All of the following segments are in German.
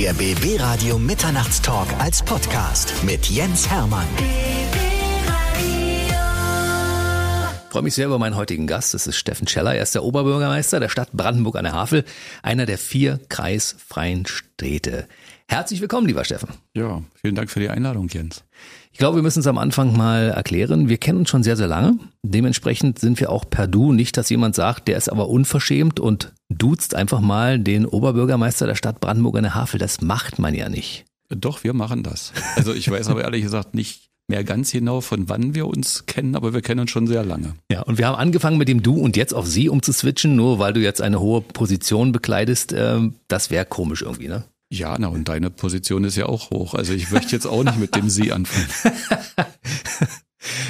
Der BB Radio Mitternachtstalk als Podcast mit Jens Hermann. Ich freue mich sehr über meinen heutigen Gast. Das ist Steffen Scheller. Er ist der Oberbürgermeister der Stadt Brandenburg an der Havel, einer der vier kreisfreien Städte. Herzlich willkommen, lieber Steffen. Ja, vielen Dank für die Einladung, Jens. Ich glaube, wir müssen es am Anfang mal erklären. Wir kennen uns schon sehr, sehr lange. Dementsprechend sind wir auch per Du. Nicht, dass jemand sagt, der ist aber unverschämt und duzt einfach mal den Oberbürgermeister der Stadt Brandenburg an der Havel. Das macht man ja nicht. Doch, wir machen das. Also ich weiß aber ehrlich gesagt nicht mehr ganz genau, von wann wir uns kennen, aber wir kennen uns schon sehr lange. Ja, und wir haben angefangen mit dem Du und jetzt auf Sie umzuswitchen, nur weil du jetzt eine hohe Position bekleidest. Ähm, das wäre komisch irgendwie, ne? Ja, na und deine Position ist ja auch hoch. Also ich möchte jetzt auch nicht mit dem Sie anfangen.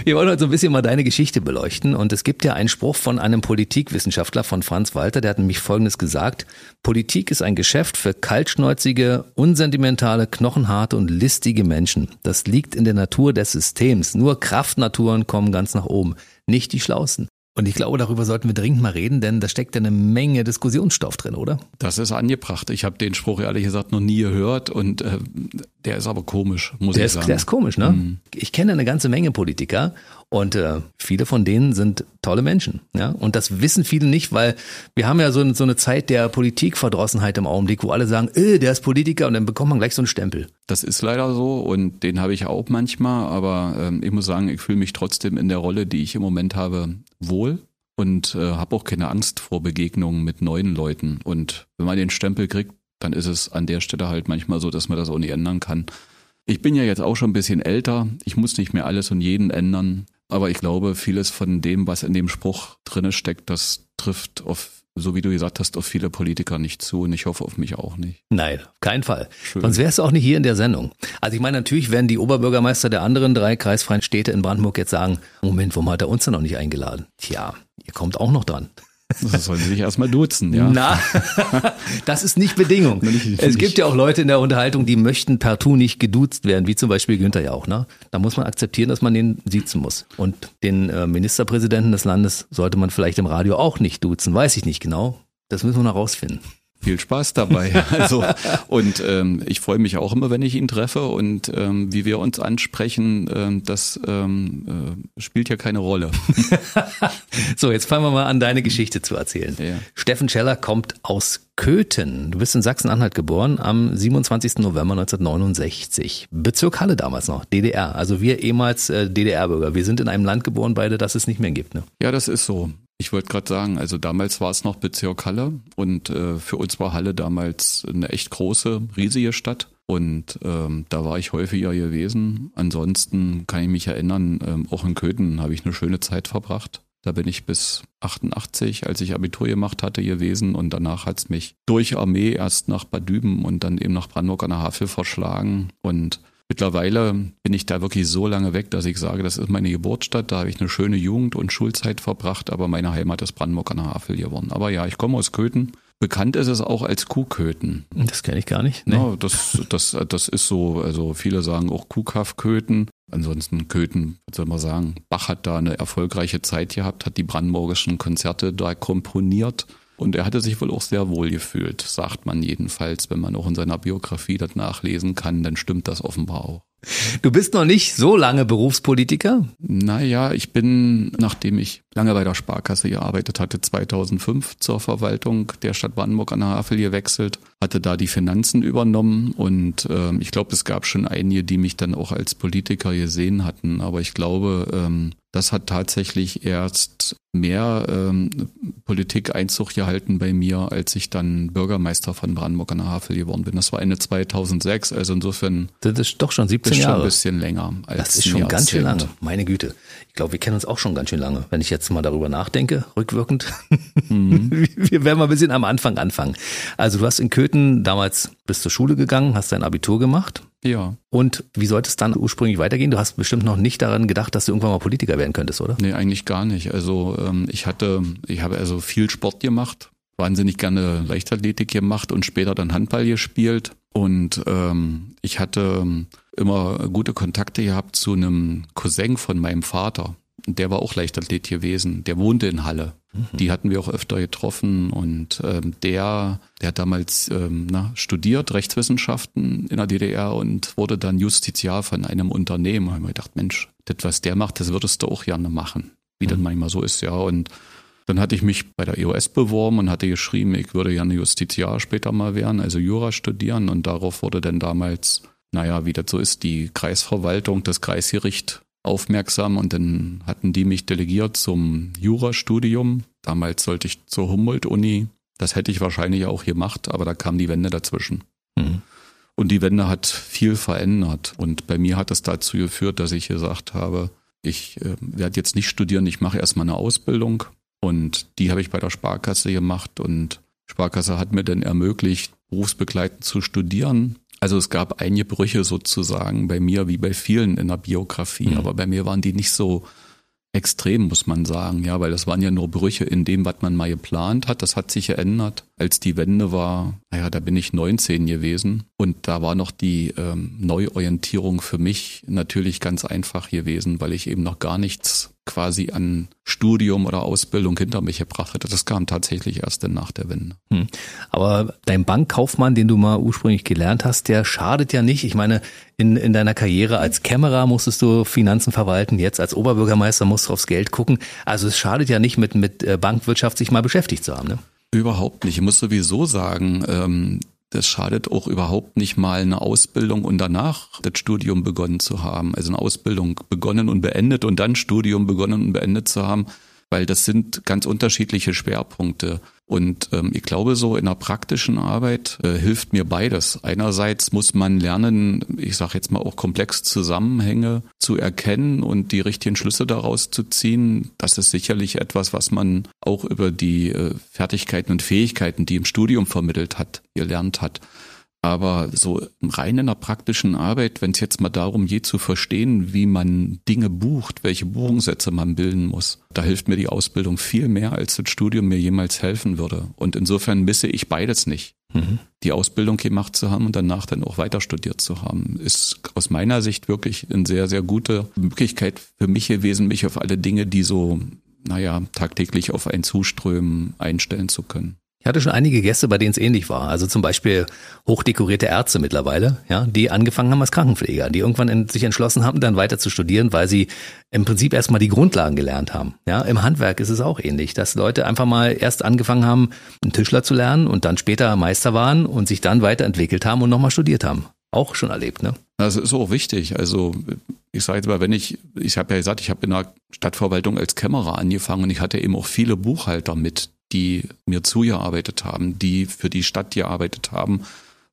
Wir wollen heute so ein bisschen mal deine Geschichte beleuchten. Und es gibt ja einen Spruch von einem Politikwissenschaftler, von Franz Walter, der hat nämlich Folgendes gesagt. Politik ist ein Geschäft für kaltschnäuzige, unsentimentale, knochenharte und listige Menschen. Das liegt in der Natur des Systems. Nur Kraftnaturen kommen ganz nach oben, nicht die Schlausten. Und ich glaube, darüber sollten wir dringend mal reden, denn da steckt ja eine Menge Diskussionsstoff drin, oder? Das ist angebracht. Ich habe den Spruch ehrlich gesagt noch nie gehört und äh, der ist aber komisch, muss der ich ist, sagen. Der ist komisch, ne? Mhm. Ich kenne eine ganze Menge Politiker und äh, viele von denen sind tolle Menschen. Ja? Und das wissen viele nicht, weil wir haben ja so, so eine Zeit der Politikverdrossenheit im Augenblick, wo alle sagen, äh, der ist Politiker und dann bekommt man gleich so einen Stempel. Das ist leider so und den habe ich auch manchmal, aber ähm, ich muss sagen, ich fühle mich trotzdem in der Rolle, die ich im Moment habe, wohl und äh, habe auch keine Angst vor Begegnungen mit neuen Leuten. Und wenn man den Stempel kriegt, dann ist es an der Stelle halt manchmal so, dass man das auch nicht ändern kann. Ich bin ja jetzt auch schon ein bisschen älter. Ich muss nicht mehr alles und jeden ändern. Aber ich glaube, vieles von dem, was in dem Spruch drinne steckt, das trifft auf so wie du gesagt hast, auf viele Politiker nicht zu und ich hoffe auf mich auch nicht. Nein, auf keinen Fall. Schön. Sonst wärst du auch nicht hier in der Sendung. Also ich meine, natürlich werden die Oberbürgermeister der anderen drei kreisfreien Städte in Brandenburg jetzt sagen, Moment, warum hat er uns denn noch nicht eingeladen? Tja, ihr kommt auch noch dran. Das sollen sie sich erstmal duzen, ja. Na, das ist nicht Bedingung. Es gibt ja auch Leute in der Unterhaltung, die möchten partout nicht geduzt werden, wie zum Beispiel Günther ja auch. Ne? Da muss man akzeptieren, dass man den siezen muss. Und den äh, Ministerpräsidenten des Landes sollte man vielleicht im Radio auch nicht duzen, weiß ich nicht genau. Das müssen wir noch rausfinden viel Spaß dabei. Also und ähm, ich freue mich auch immer, wenn ich ihn treffe und ähm, wie wir uns ansprechen, ähm, das ähm, äh, spielt ja keine Rolle. so, jetzt fangen wir mal an, deine Geschichte zu erzählen. Ja. Steffen Scheller kommt aus Köthen. Du bist in Sachsen-Anhalt geboren am 27. November 1969. Bezirk Halle damals noch, DDR. Also wir ehemals äh, DDR-Bürger. Wir sind in einem Land geboren, beide, das es nicht mehr gibt. Ne? Ja, das ist so. Ich wollte gerade sagen, also damals war es noch Bezirk Halle und äh, für uns war Halle damals eine echt große, riesige Stadt. Und ähm, da war ich häufiger gewesen. Ansonsten kann ich mich erinnern, ähm, auch in Köthen habe ich eine schöne Zeit verbracht. Da bin ich bis 88, als ich Abitur gemacht hatte, gewesen und danach hat's mich durch Armee erst nach Bad Düben und dann eben nach Brandenburg an der Havel verschlagen. Und Mittlerweile bin ich da wirklich so lange weg, dass ich sage, das ist meine Geburtsstadt, da habe ich eine schöne Jugend und Schulzeit verbracht, aber meine Heimat ist Brandenburg an der Havel geworden. Aber ja, ich komme aus Köthen. Bekannt ist es auch als Kuhköthen. Das kenne ich gar nicht. Nee. Ja, das, das, das ist so, also viele sagen auch Kuhkaff-Köthen. Ansonsten Köthen, was soll man sagen, Bach hat da eine erfolgreiche Zeit gehabt, hat die brandenburgischen Konzerte da komponiert und er hatte sich wohl auch sehr wohl gefühlt, sagt man jedenfalls. Wenn man auch in seiner Biografie das nachlesen kann, dann stimmt das offenbar auch. Du bist noch nicht so lange Berufspolitiker? Naja, ich bin, nachdem ich lange bei der Sparkasse gearbeitet hatte, 2005 zur Verwaltung der Stadt Brandenburg an der Havel gewechselt, hatte da die Finanzen übernommen und äh, ich glaube, es gab schon einige, die mich dann auch als Politiker gesehen hatten, aber ich glaube, ähm, das hat tatsächlich erst mehr ähm, Politik Einzug gehalten bei mir, als ich dann Bürgermeister von Brandenburg an der Havel geworden bin. Das war Ende 2006, also insofern. Das ist doch schon 17 Jahre. Schon ein bisschen länger. Als das ist schon ganz schön lange. Meine Güte. Ich glaube, wir kennen uns auch schon ganz schön lange. Wenn ich jetzt mal darüber nachdenke, rückwirkend. Mhm. wir werden mal ein bisschen am Anfang anfangen. Also du hast in Köthen damals bis zur Schule gegangen, hast dein Abitur gemacht. Ja. Und wie sollte es dann ursprünglich weitergehen? Du hast bestimmt noch nicht daran gedacht, dass du irgendwann mal Politiker werden könntest, oder? Nee, eigentlich gar nicht. Also ähm, ich hatte, ich habe also viel Sport gemacht, wahnsinnig gerne Leichtathletik gemacht und später dann Handball gespielt. Und ähm, ich hatte immer gute Kontakte gehabt zu einem Cousin von meinem Vater. Der war auch Leichtathlet gewesen, der wohnte in Halle. Mhm. Die hatten wir auch öfter getroffen und ähm, der, der hat damals ähm, na, studiert Rechtswissenschaften in der DDR und wurde dann Justiziar von einem Unternehmen. Da haben wir gedacht, Mensch, das, was der macht, das würdest du auch gerne machen. Wie mhm. das manchmal so ist, ja. Und dann hatte ich mich bei der EOS beworben und hatte geschrieben, ich würde gerne Justiziar später mal werden, also Jura studieren. Und darauf wurde dann damals, naja, wie das so ist, die Kreisverwaltung, das Kreisgericht aufmerksam und dann hatten die mich delegiert zum Jurastudium. Damals sollte ich zur Humboldt-Uni. Das hätte ich wahrscheinlich auch gemacht, aber da kam die Wende dazwischen. Mhm. Und die Wende hat viel verändert. Und bei mir hat es dazu geführt, dass ich gesagt habe, ich äh, werde jetzt nicht studieren, ich mache erstmal eine Ausbildung und die habe ich bei der Sparkasse gemacht und Sparkasse hat mir dann ermöglicht, berufsbegleitend zu studieren. Also es gab einige Brüche sozusagen bei mir wie bei vielen in der Biografie, mhm. aber bei mir waren die nicht so extrem, muss man sagen, ja, weil das waren ja nur Brüche in dem, was man mal geplant hat. Das hat sich geändert. Als die Wende war, naja, da bin ich 19 gewesen und da war noch die ähm, Neuorientierung für mich natürlich ganz einfach gewesen, weil ich eben noch gar nichts quasi an Studium oder Ausbildung hinter mich gebracht hatte. Das kam tatsächlich erst dann nach der Wende. Hm. Aber dein Bankkaufmann, den du mal ursprünglich gelernt hast, der schadet ja nicht. Ich meine, in, in deiner Karriere als Kämmerer musstest du Finanzen verwalten, jetzt als Oberbürgermeister musst du aufs Geld gucken. Also es schadet ja nicht, mit, mit äh, Bankwirtschaft sich mal beschäftigt zu haben. Ne? Überhaupt nicht. Ich muss sowieso sagen, ähm, das schadet auch überhaupt nicht mal eine Ausbildung und danach das Studium begonnen zu haben. Also eine Ausbildung begonnen und beendet und dann Studium begonnen und beendet zu haben, weil das sind ganz unterschiedliche Schwerpunkte. Und ähm, ich glaube, so in der praktischen Arbeit äh, hilft mir beides. Einerseits muss man lernen, ich sage jetzt mal auch komplex Zusammenhänge zu erkennen und die richtigen Schlüsse daraus zu ziehen. Das ist sicherlich etwas, was man auch über die äh, Fertigkeiten und Fähigkeiten, die im Studium vermittelt hat, gelernt hat. Aber so rein in der praktischen Arbeit, wenn es jetzt mal darum geht zu verstehen, wie man Dinge bucht, welche Buchungssätze man bilden muss, da hilft mir die Ausbildung viel mehr, als das Studium mir jemals helfen würde. Und insofern misse ich beides nicht. Mhm. Die Ausbildung gemacht zu haben und danach dann auch weiter studiert zu haben, ist aus meiner Sicht wirklich eine sehr, sehr gute Möglichkeit für mich gewesen, mich auf alle Dinge, die so, naja, tagtäglich auf ein Zuströmen einstellen zu können. Ich hatte schon einige Gäste, bei denen es ähnlich war. Also zum Beispiel hochdekorierte Ärzte mittlerweile, ja, die angefangen haben als Krankenpfleger, die irgendwann in, sich entschlossen haben, dann weiter zu studieren, weil sie im Prinzip erstmal die Grundlagen gelernt haben. Ja, im Handwerk ist es auch ähnlich, dass Leute einfach mal erst angefangen haben, einen Tischler zu lernen und dann später Meister waren und sich dann weiterentwickelt haben und nochmal studiert haben. Auch schon erlebt, ne? Das ist auch wichtig. Also ich sage jetzt mal, wenn ich, ich habe ja gesagt, ich habe in der Stadtverwaltung als Kämmerer angefangen und ich hatte eben auch viele Buchhalter mit, die mir zugearbeitet haben, die für die Stadt gearbeitet haben.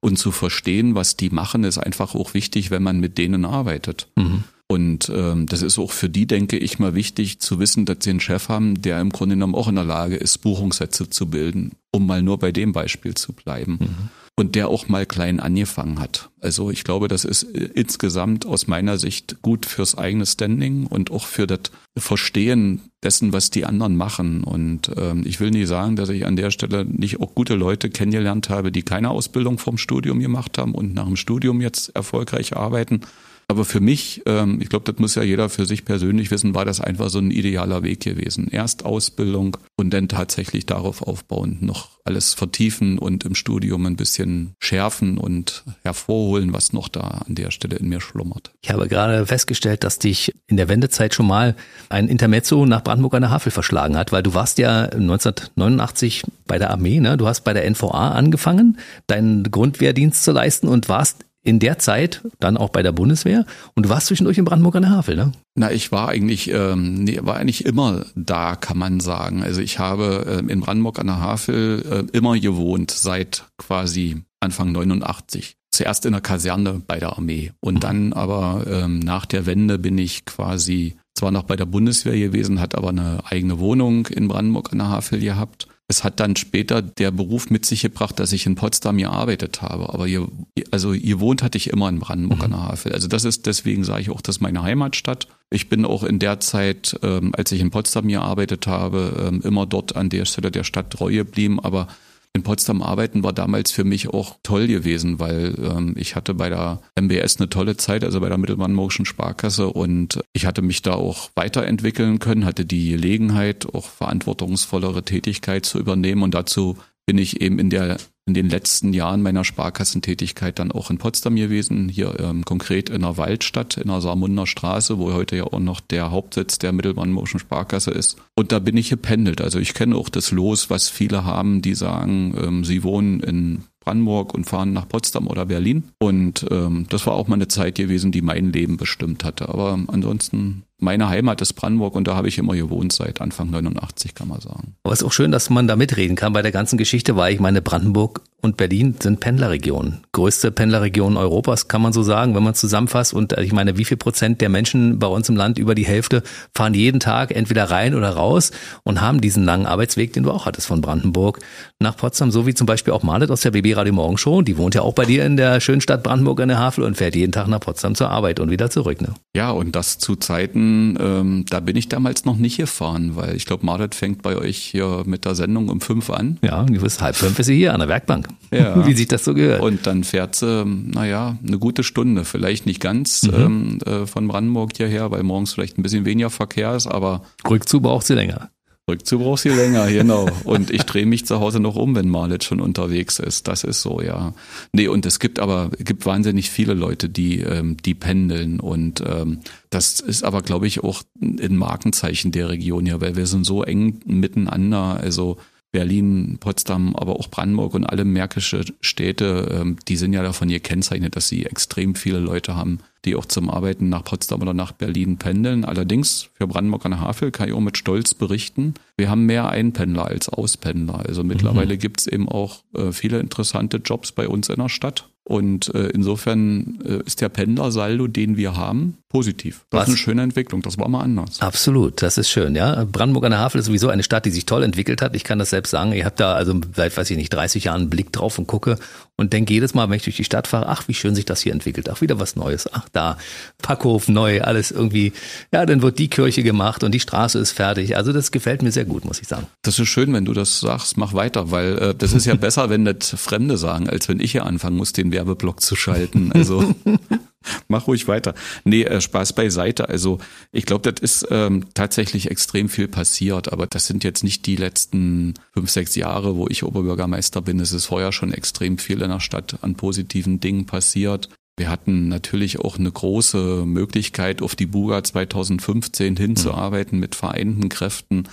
Und zu verstehen, was die machen, ist einfach auch wichtig, wenn man mit denen arbeitet. Mhm. Und ähm, das ist auch für die, denke ich, mal wichtig zu wissen, dass sie einen Chef haben, der im Grunde genommen auch in der Lage ist, Buchungssätze zu bilden, um mal nur bei dem Beispiel zu bleiben. Mhm und der auch mal klein angefangen hat. Also ich glaube, das ist äh, insgesamt aus meiner Sicht gut fürs eigene Standing und auch für das Verstehen dessen, was die anderen machen. Und ähm, ich will nie sagen, dass ich an der Stelle nicht auch gute Leute kennengelernt habe, die keine Ausbildung vom Studium gemacht haben und nach dem Studium jetzt erfolgreich arbeiten. Aber für mich, ähm, ich glaube, das muss ja jeder für sich persönlich wissen, war das einfach so ein idealer Weg gewesen. Erst Ausbildung und dann tatsächlich darauf aufbauen, noch alles vertiefen und im Studium ein bisschen schärfen und hervorholen, was noch da an der Stelle in mir schlummert. Ich habe gerade festgestellt, dass dich in der Wendezeit schon mal ein Intermezzo nach Brandenburg an der Havel verschlagen hat, weil du warst ja 1989 bei der Armee, ne? Du hast bei der NVA angefangen, deinen Grundwehrdienst zu leisten und warst in der Zeit dann auch bei der Bundeswehr und du warst zwischendurch in Brandenburg an der Havel, ne? Na, ich war eigentlich, ähm, nee, war eigentlich immer da, kann man sagen. Also ich habe äh, in Brandenburg an der Havel äh, immer gewohnt, seit quasi Anfang 89. Zuerst in der Kaserne bei der Armee und dann aber ähm, nach der Wende bin ich quasi zwar noch bei der Bundeswehr gewesen, hat aber eine eigene Wohnung in Brandenburg an der Havel gehabt es hat dann später der Beruf mit sich gebracht, dass ich in Potsdam gearbeitet habe. Aber hier, also hier wohnt hatte ich immer in Brandenburg an der mhm. Havel. Also das ist, deswegen sage ich auch, das ist meine Heimatstadt. Ich bin auch in der Zeit, ähm, als ich in Potsdam gearbeitet habe, ähm, immer dort an der Stelle der Stadt treu geblieben. Aber in Potsdam arbeiten war damals für mich auch toll gewesen, weil ähm, ich hatte bei der MBS eine tolle Zeit, also bei der Mittelbrandenburgischen Sparkasse und ich hatte mich da auch weiterentwickeln können, hatte die Gelegenheit, auch verantwortungsvollere Tätigkeit zu übernehmen und dazu bin ich eben in der in den letzten Jahren meiner Sparkassentätigkeit dann auch in Potsdam gewesen, hier ähm, konkret in der Waldstadt, in der Saarmunder Straße, wo heute ja auch noch der Hauptsitz der Mittelbrandenburgischen Sparkasse ist. Und da bin ich gependelt. Also ich kenne auch das Los, was viele haben, die sagen, ähm, sie wohnen in Brandenburg und fahren nach Potsdam oder Berlin. Und ähm, das war auch mal eine Zeit gewesen, die mein Leben bestimmt hatte. Aber ansonsten meine Heimat ist Brandenburg und da habe ich immer gewohnt seit Anfang 89, kann man sagen. Aber es ist auch schön, dass man da mitreden kann bei der ganzen Geschichte, weil ich meine, Brandenburg und Berlin sind Pendlerregionen. Größte Pendlerregion Europas, kann man so sagen, wenn man zusammenfasst. Und ich meine, wie viel Prozent der Menschen bei uns im Land, über die Hälfte, fahren jeden Tag entweder rein oder raus und haben diesen langen Arbeitsweg, den du auch hattest von Brandenburg nach Potsdam, so wie zum Beispiel auch Marlet aus der BB Radio Morgenshow. Die wohnt ja auch bei dir in der schönen Stadt Brandenburg in der Havel und fährt jeden Tag nach Potsdam zur Arbeit und wieder zurück. Ne? Ja, und das zu Zeiten, ähm, da bin ich damals noch nicht gefahren, weil ich glaube, Marlet fängt bei euch hier mit der Sendung um fünf an. Ja, bis halb fünf ist sie hier an der Werkbank. Ja. Wie sich das so gehört. Und dann fährt sie, naja, eine gute Stunde, vielleicht nicht ganz mhm. ähm, äh, von Brandenburg hierher, weil morgens vielleicht ein bisschen weniger Verkehr ist, aber. Rückzu braucht sie länger. Rückzu braucht sie länger, genau. Und ich drehe mich zu Hause noch um, wenn Marlet schon unterwegs ist. Das ist so, ja. Nee, und es gibt aber, gibt wahnsinnig viele Leute, die, ähm, die pendeln. Und ähm, das ist aber, glaube ich, auch ein Markenzeichen der Region hier, weil wir sind so eng miteinander. Also Berlin, Potsdam, aber auch Brandenburg und alle märkische Städte, ähm, die sind ja davon gekennzeichnet, dass sie extrem viele Leute haben, die auch zum Arbeiten nach Potsdam oder nach Berlin pendeln. Allerdings für Brandenburg an der Havel kann ich auch mit Stolz berichten, wir haben mehr Einpendler als Auspendler. Also mittlerweile mhm. gibt's eben auch äh, viele interessante Jobs bei uns in der Stadt. Und äh, insofern äh, ist der Pendlersaldo, den wir haben, positiv. Das Was? ist eine schöne Entwicklung. Das war mal anders. Absolut, das ist schön. Ja, Brandenburg an der Havel ist sowieso eine Stadt, die sich toll entwickelt hat. Ich kann das selbst sagen. Ich habe da also seit, weiß ich nicht, 30 Jahren einen Blick drauf und gucke und denke jedes Mal, wenn ich durch die Stadt fahre, ach, wie schön sich das hier entwickelt. Ach, wieder was Neues. Ach, da Packhof neu, alles irgendwie. Ja, dann wird die Kirche gemacht und die Straße ist fertig. Also das gefällt mir sehr gut, muss ich sagen. Das ist schön, wenn du das sagst. Mach weiter, weil äh, das ist ja besser, wenn das Fremde sagen, als wenn ich hier anfangen muss, den Werbeblock zu schalten. Also mach ruhig weiter. Nee, äh, Spaß beiseite. Also ich glaube, das ist ähm, tatsächlich extrem viel passiert, aber das sind jetzt nicht die letzten fünf, sechs Jahre, wo ich Oberbürgermeister bin. Es ist vorher schon extrem viel in der Stadt an positiven Dingen passiert. Wir hatten natürlich auch eine große Möglichkeit, auf die Buga 2015 hinzuarbeiten mit vereinten Kräften.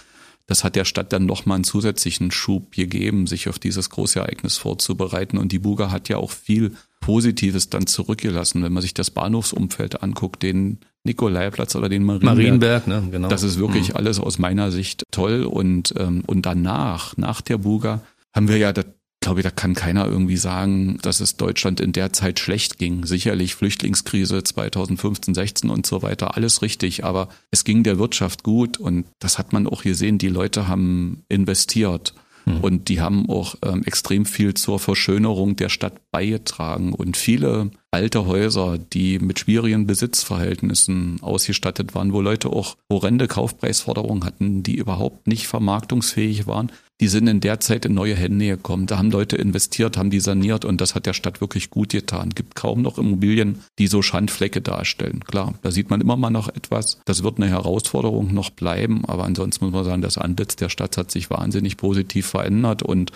Das hat der Stadt dann nochmal einen zusätzlichen Schub gegeben, sich auf dieses große Ereignis vorzubereiten. Und die Buga hat ja auch viel Positives dann zurückgelassen. Wenn man sich das Bahnhofsumfeld anguckt, den Nikolaiplatz oder den Marienberg. Marienberg, ne, genau. Das ist wirklich mhm. alles aus meiner Sicht toll. Und, ähm, und danach, nach der Buga, haben wir ja das glaube ich, da kann keiner irgendwie sagen, dass es Deutschland in der Zeit schlecht ging. Sicherlich Flüchtlingskrise 2015, 16 und so weiter, alles richtig, aber es ging der Wirtschaft gut und das hat man auch gesehen, die Leute haben investiert. Hm. Und die haben auch ähm, extrem viel zur Verschönerung der Stadt beigetragen. Und viele alte Häuser, die mit schwierigen Besitzverhältnissen ausgestattet waren, wo Leute auch horrende Kaufpreisforderungen hatten, die überhaupt nicht vermarktungsfähig waren, die sind in der Zeit in neue Hände gekommen. Da haben Leute investiert, haben die saniert und das hat der Stadt wirklich gut getan. Gibt kaum noch Immobilien, die so Schandflecke darstellen. Klar, da sieht man immer mal noch etwas. Das wird eine Herausforderung noch bleiben, aber ansonsten muss man sagen, das Antlitz der Stadt hat sich wahnsinnig positiv verändert und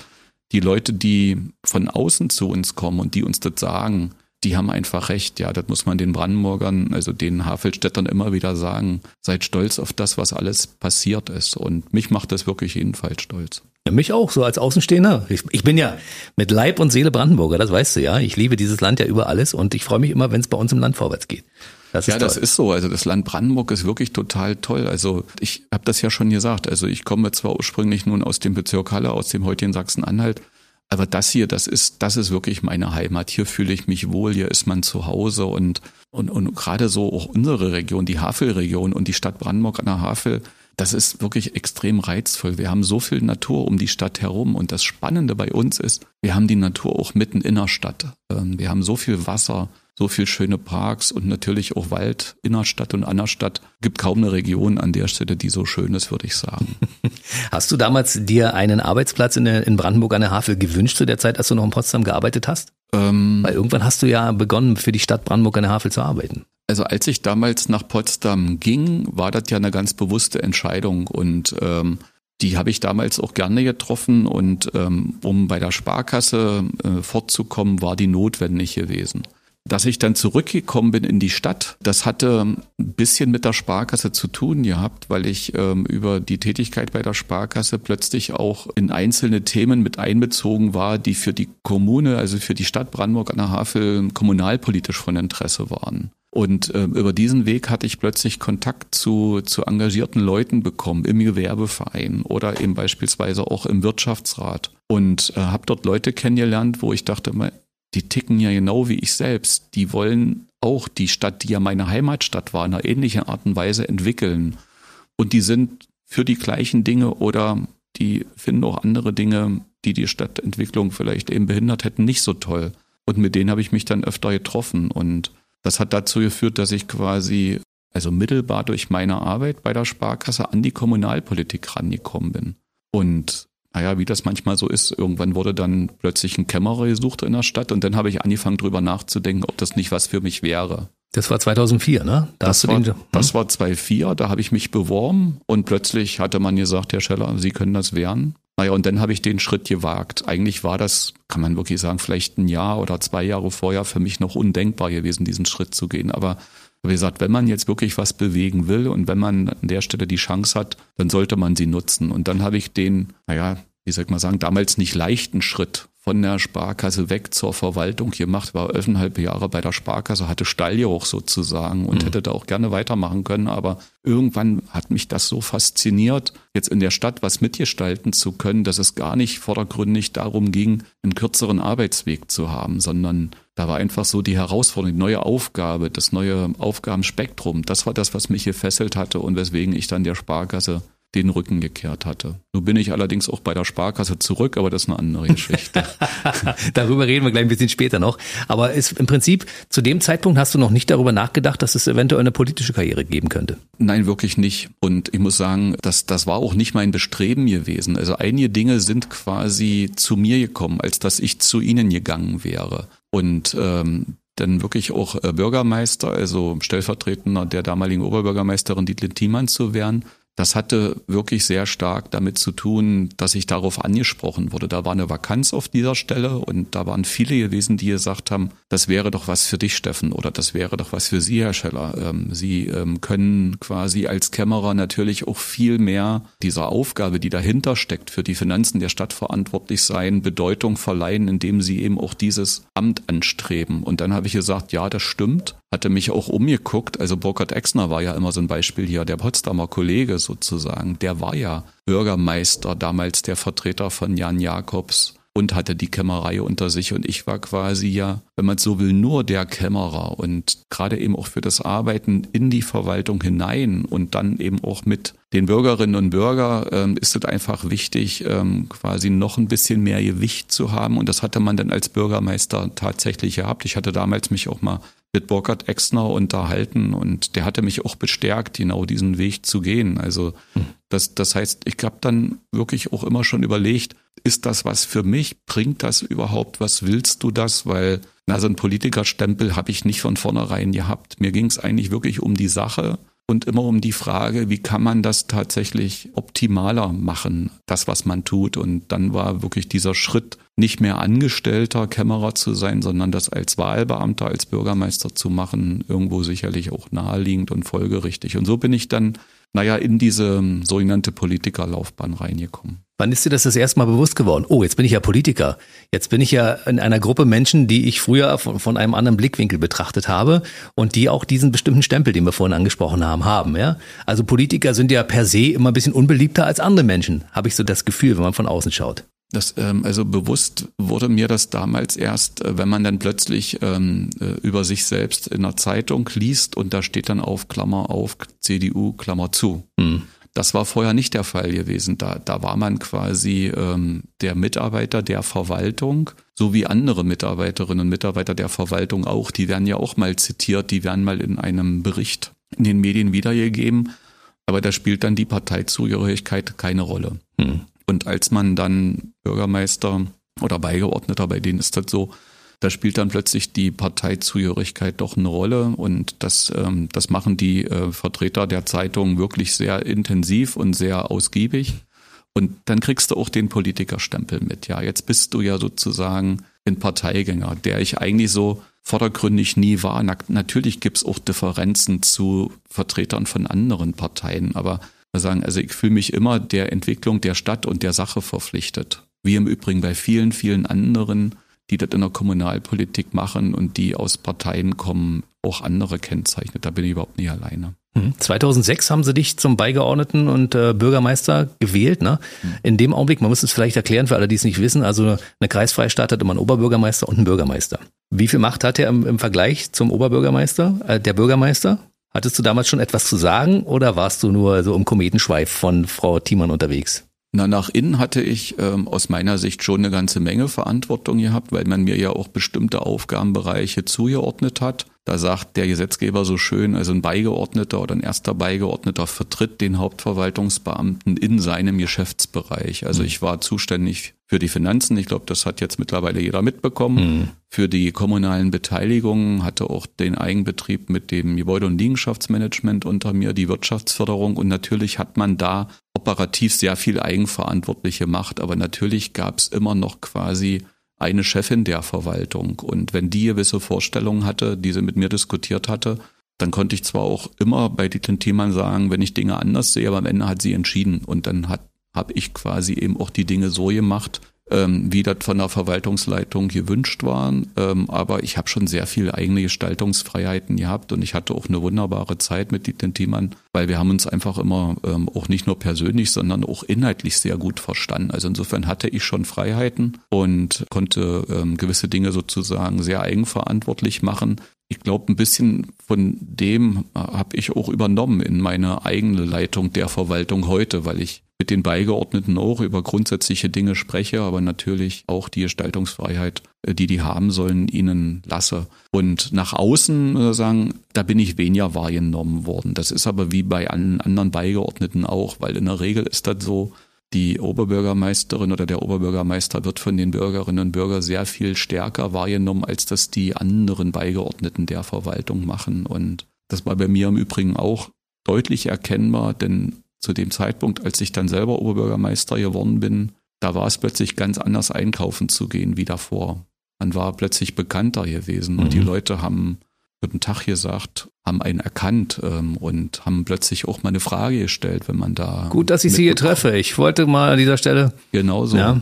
die Leute, die von außen zu uns kommen und die uns das sagen, die haben einfach recht. Ja, das muss man den Brandenburgern, also den Havelstädtern immer wieder sagen. Seid stolz auf das, was alles passiert ist. Und mich macht das wirklich jedenfalls stolz. Mich auch, so als Außenstehender. Ich, ich, bin ja mit Leib und Seele Brandenburger, das weißt du ja. Ich liebe dieses Land ja über alles und ich freue mich immer, wenn es bei uns im Land vorwärts geht. Das ja, das ist so. Also das Land Brandenburg ist wirklich total toll. Also ich habe das ja schon gesagt. Also ich komme zwar ursprünglich nun aus dem Bezirk Halle, aus dem heutigen Sachsen-Anhalt, aber das hier, das ist, das ist wirklich meine Heimat. Hier fühle ich mich wohl, hier ist man zu Hause und, und, und gerade so auch unsere Region, die Havelregion und die Stadt Brandenburg an der Havel, das ist wirklich extrem reizvoll. Wir haben so viel Natur um die Stadt herum und das Spannende bei uns ist, wir haben die Natur auch mitten in der Stadt. Ähm, wir haben so viel Wasser, so viel schöne Parks und natürlich auch Wald, Innerstadt und Annerstadt. Gibt kaum eine Region an der Stelle, die so schön ist, würde ich sagen. Hast du damals dir einen Arbeitsplatz in, in Brandenburg an der Havel gewünscht zu der Zeit, als du noch in Potsdam gearbeitet hast? Ähm, Weil irgendwann hast du ja begonnen, für die Stadt Brandenburg an der Havel zu arbeiten. Also als ich damals nach Potsdam ging, war das ja eine ganz bewusste Entscheidung und ähm, die habe ich damals auch gerne getroffen und ähm, um bei der Sparkasse äh, fortzukommen, war die notwendig gewesen. Dass ich dann zurückgekommen bin in die Stadt, das hatte ein bisschen mit der Sparkasse zu tun gehabt, weil ich ähm, über die Tätigkeit bei der Sparkasse plötzlich auch in einzelne Themen mit einbezogen war, die für die Kommune, also für die Stadt Brandenburg an der Havel kommunalpolitisch von Interesse waren. Und äh, über diesen Weg hatte ich plötzlich Kontakt zu, zu engagierten Leuten bekommen im Gewerbeverein oder eben beispielsweise auch im Wirtschaftsrat. Und äh, habe dort Leute kennengelernt, wo ich dachte, die ticken ja genau wie ich selbst. Die wollen auch die Stadt, die ja meine Heimatstadt war, in einer ähnlichen Art und Weise entwickeln. Und die sind für die gleichen Dinge oder die finden auch andere Dinge, die die Stadtentwicklung vielleicht eben behindert hätten, nicht so toll. Und mit denen habe ich mich dann öfter getroffen. Und das hat dazu geführt, dass ich quasi, also mittelbar durch meine Arbeit bei der Sparkasse an die Kommunalpolitik rangekommen bin. Und naja, wie das manchmal so ist, irgendwann wurde dann plötzlich ein Kämmerer gesucht in der Stadt und dann habe ich angefangen drüber nachzudenken, ob das nicht was für mich wäre. Das war 2004, ne? Da das, war, den, hm? das war 2004, da habe ich mich beworben und plötzlich hatte man gesagt, Herr Scheller, Sie können das werden. Naja, und dann habe ich den Schritt gewagt. Eigentlich war das, kann man wirklich sagen, vielleicht ein Jahr oder zwei Jahre vorher für mich noch undenkbar gewesen, diesen Schritt zu gehen. Aber wie gesagt, wenn man jetzt wirklich was bewegen will und wenn man an der Stelle die Chance hat, dann sollte man sie nutzen. Und dann habe ich den, naja, wie soll ich mal sagen, damals nicht leichten Schritt von der Sparkasse weg zur Verwaltung gemacht, war elfeinhalb Jahre bei der Sparkasse, hatte Stallgeruch sozusagen und mhm. hätte da auch gerne weitermachen können. Aber irgendwann hat mich das so fasziniert, jetzt in der Stadt was mitgestalten zu können, dass es gar nicht vordergründig darum ging, einen kürzeren Arbeitsweg zu haben, sondern da war einfach so die Herausforderung, die neue Aufgabe, das neue Aufgabenspektrum. Das war das, was mich gefesselt hatte und weswegen ich dann der Sparkasse den Rücken gekehrt hatte. Nun bin ich allerdings auch bei der Sparkasse zurück, aber das ist eine andere Geschichte. darüber reden wir gleich ein bisschen später noch. Aber ist im Prinzip zu dem Zeitpunkt hast du noch nicht darüber nachgedacht, dass es eventuell eine politische Karriere geben könnte? Nein, wirklich nicht. Und ich muss sagen, das, das war auch nicht mein Bestreben gewesen. Also einige Dinge sind quasi zu mir gekommen, als dass ich zu ihnen gegangen wäre. Und ähm, dann wirklich auch äh, Bürgermeister, also Stellvertretender der damaligen Oberbürgermeisterin Dietlin Thiemann zu werden, das hatte wirklich sehr stark damit zu tun, dass ich darauf angesprochen wurde. Da war eine Vakanz auf dieser Stelle und da waren viele gewesen, die gesagt haben, das wäre doch was für dich, Steffen, oder das wäre doch was für Sie, Herr Scheller. Ähm, Sie ähm, können quasi als Kämmerer natürlich auch viel mehr dieser Aufgabe, die dahinter steckt, für die Finanzen der Stadt verantwortlich sein, Bedeutung verleihen, indem Sie eben auch dieses Amt anstreben. Und dann habe ich gesagt, ja, das stimmt hatte mich auch umgeguckt. Also Burkhard Exner war ja immer so ein Beispiel hier, der Potsdamer Kollege sozusagen. Der war ja Bürgermeister, damals der Vertreter von Jan Jakobs und hatte die Kämmerei unter sich und ich war quasi ja, wenn man so will, nur der Kämmerer und gerade eben auch für das Arbeiten in die Verwaltung hinein und dann eben auch mit den Bürgerinnen und Bürgern ähm, ist es einfach wichtig, ähm, quasi noch ein bisschen mehr Gewicht zu haben und das hatte man dann als Bürgermeister tatsächlich gehabt. Ich hatte damals mich auch mal mit Burkhard Exner unterhalten und der hatte mich auch bestärkt, genau diesen Weg zu gehen. Also das, das heißt, ich habe dann wirklich auch immer schon überlegt, ist das was für mich? Bringt das überhaupt was? Willst du das? Weil na, so ein Politikerstempel habe ich nicht von vornherein gehabt. Mir ging es eigentlich wirklich um die Sache und immer um die Frage, wie kann man das tatsächlich optimaler machen, das, was man tut. Und dann war wirklich dieser Schritt, nicht mehr Angestellter Kämmerer zu sein, sondern das als Wahlbeamter, als Bürgermeister zu machen, irgendwo sicherlich auch naheliegend und folgerichtig. Und so bin ich dann, naja, in diese sogenannte Politikerlaufbahn reingekommen. Wann ist dir das das erste Mal bewusst geworden? Oh, jetzt bin ich ja Politiker. Jetzt bin ich ja in einer Gruppe Menschen, die ich früher von, von, einem anderen Blickwinkel betrachtet habe und die auch diesen bestimmten Stempel, den wir vorhin angesprochen haben, haben. Ja? Also Politiker sind ja per se immer ein bisschen unbeliebter als andere Menschen, habe ich so das Gefühl, wenn man von außen schaut. Das, ähm, also bewusst wurde mir das damals erst, äh, wenn man dann plötzlich ähm, äh, über sich selbst in einer Zeitung liest und da steht dann auf Klammer auf CDU Klammer zu. Mhm. Das war vorher nicht der Fall gewesen. Da, da war man quasi ähm, der Mitarbeiter der Verwaltung, so wie andere Mitarbeiterinnen und Mitarbeiter der Verwaltung auch. Die werden ja auch mal zitiert, die werden mal in einem Bericht in den Medien wiedergegeben. Aber da spielt dann die Parteizugehörigkeit keine Rolle. Hm. Und als man dann Bürgermeister oder Beigeordneter, bei denen ist das so, da spielt dann plötzlich die Parteizugehörigkeit doch eine Rolle und das, ähm, das machen die äh, Vertreter der Zeitung wirklich sehr intensiv und sehr ausgiebig. Und dann kriegst du auch den Politikerstempel mit. Ja, jetzt bist du ja sozusagen ein Parteigänger, der ich eigentlich so vordergründig nie war. Na, natürlich gibt's auch Differenzen zu Vertretern von anderen Parteien, aber sagen, also ich fühle mich immer der Entwicklung der Stadt und der Sache verpflichtet. Wie im Übrigen bei vielen, vielen anderen die das in der Kommunalpolitik machen und die aus Parteien kommen, auch andere kennzeichnet. Da bin ich überhaupt nicht alleine. 2006 hm. haben sie dich zum Beigeordneten und äh, Bürgermeister gewählt. Ne? Hm. In dem Augenblick, man muss es vielleicht erklären für alle, die es nicht wissen, also eine Kreisfreistadt hat immer einen Oberbürgermeister und einen Bürgermeister. Wie viel Macht hat er im, im Vergleich zum Oberbürgermeister, äh, der Bürgermeister? Hattest du damals schon etwas zu sagen oder warst du nur so im Kometenschweif von Frau Thiemann unterwegs? Na, nach innen hatte ich ähm, aus meiner Sicht schon eine ganze Menge Verantwortung gehabt, weil man mir ja auch bestimmte Aufgabenbereiche zugeordnet hat. Da sagt der Gesetzgeber so schön, also ein Beigeordneter oder ein erster Beigeordneter vertritt den Hauptverwaltungsbeamten in seinem Geschäftsbereich. Also mhm. ich war zuständig für die Finanzen. Ich glaube, das hat jetzt mittlerweile jeder mitbekommen. Mhm. Für die kommunalen Beteiligungen hatte auch den Eigenbetrieb mit dem Gebäude- und Liegenschaftsmanagement unter mir, die Wirtschaftsförderung. Und natürlich hat man da operativ sehr viel eigenverantwortliche Macht. Aber natürlich gab es immer noch quasi eine Chefin der Verwaltung. Und wenn die gewisse Vorstellungen hatte, die sie mit mir diskutiert hatte, dann konnte ich zwar auch immer bei Dietlen Thiemann sagen, wenn ich Dinge anders sehe, aber am Ende hat sie entschieden. Und dann habe ich quasi eben auch die Dinge so gemacht, ähm, wie das von der Verwaltungsleitung gewünscht war. Ähm, aber ich habe schon sehr viel eigene Gestaltungsfreiheiten gehabt und ich hatte auch eine wunderbare Zeit mit Dietlen Thiemann, weil wir haben uns einfach immer ähm, auch nicht nur persönlich, sondern auch inhaltlich sehr gut verstanden. Also insofern hatte ich schon Freiheiten und konnte ähm, gewisse Dinge sozusagen sehr eigenverantwortlich machen. Ich glaube, ein bisschen von dem habe ich auch übernommen in meine eigene Leitung der Verwaltung heute, weil ich mit den Beigeordneten auch über grundsätzliche Dinge spreche, aber natürlich auch die Gestaltungsfreiheit, äh, die die haben sollen, ihnen lasse. Und nach außen äh, sagen, da bin ich weniger wahrgenommen worden. Das ist aber wie bei allen anderen Beigeordneten auch, weil in der Regel ist das so, die Oberbürgermeisterin oder der Oberbürgermeister wird von den Bürgerinnen und Bürgern sehr viel stärker wahrgenommen, als das die anderen Beigeordneten der Verwaltung machen. Und das war bei mir im Übrigen auch deutlich erkennbar, denn zu dem Zeitpunkt, als ich dann selber Oberbürgermeister geworden bin, da war es plötzlich ganz anders einkaufen zu gehen wie davor. Man war plötzlich bekannter gewesen mhm. und die mhm. Leute haben guten Tag gesagt, haben einen erkannt ähm, und haben plötzlich auch mal eine Frage gestellt, wenn man da. Gut, dass ich Sie hier treffe. Ich wollte mal an dieser Stelle. Genau so. Ja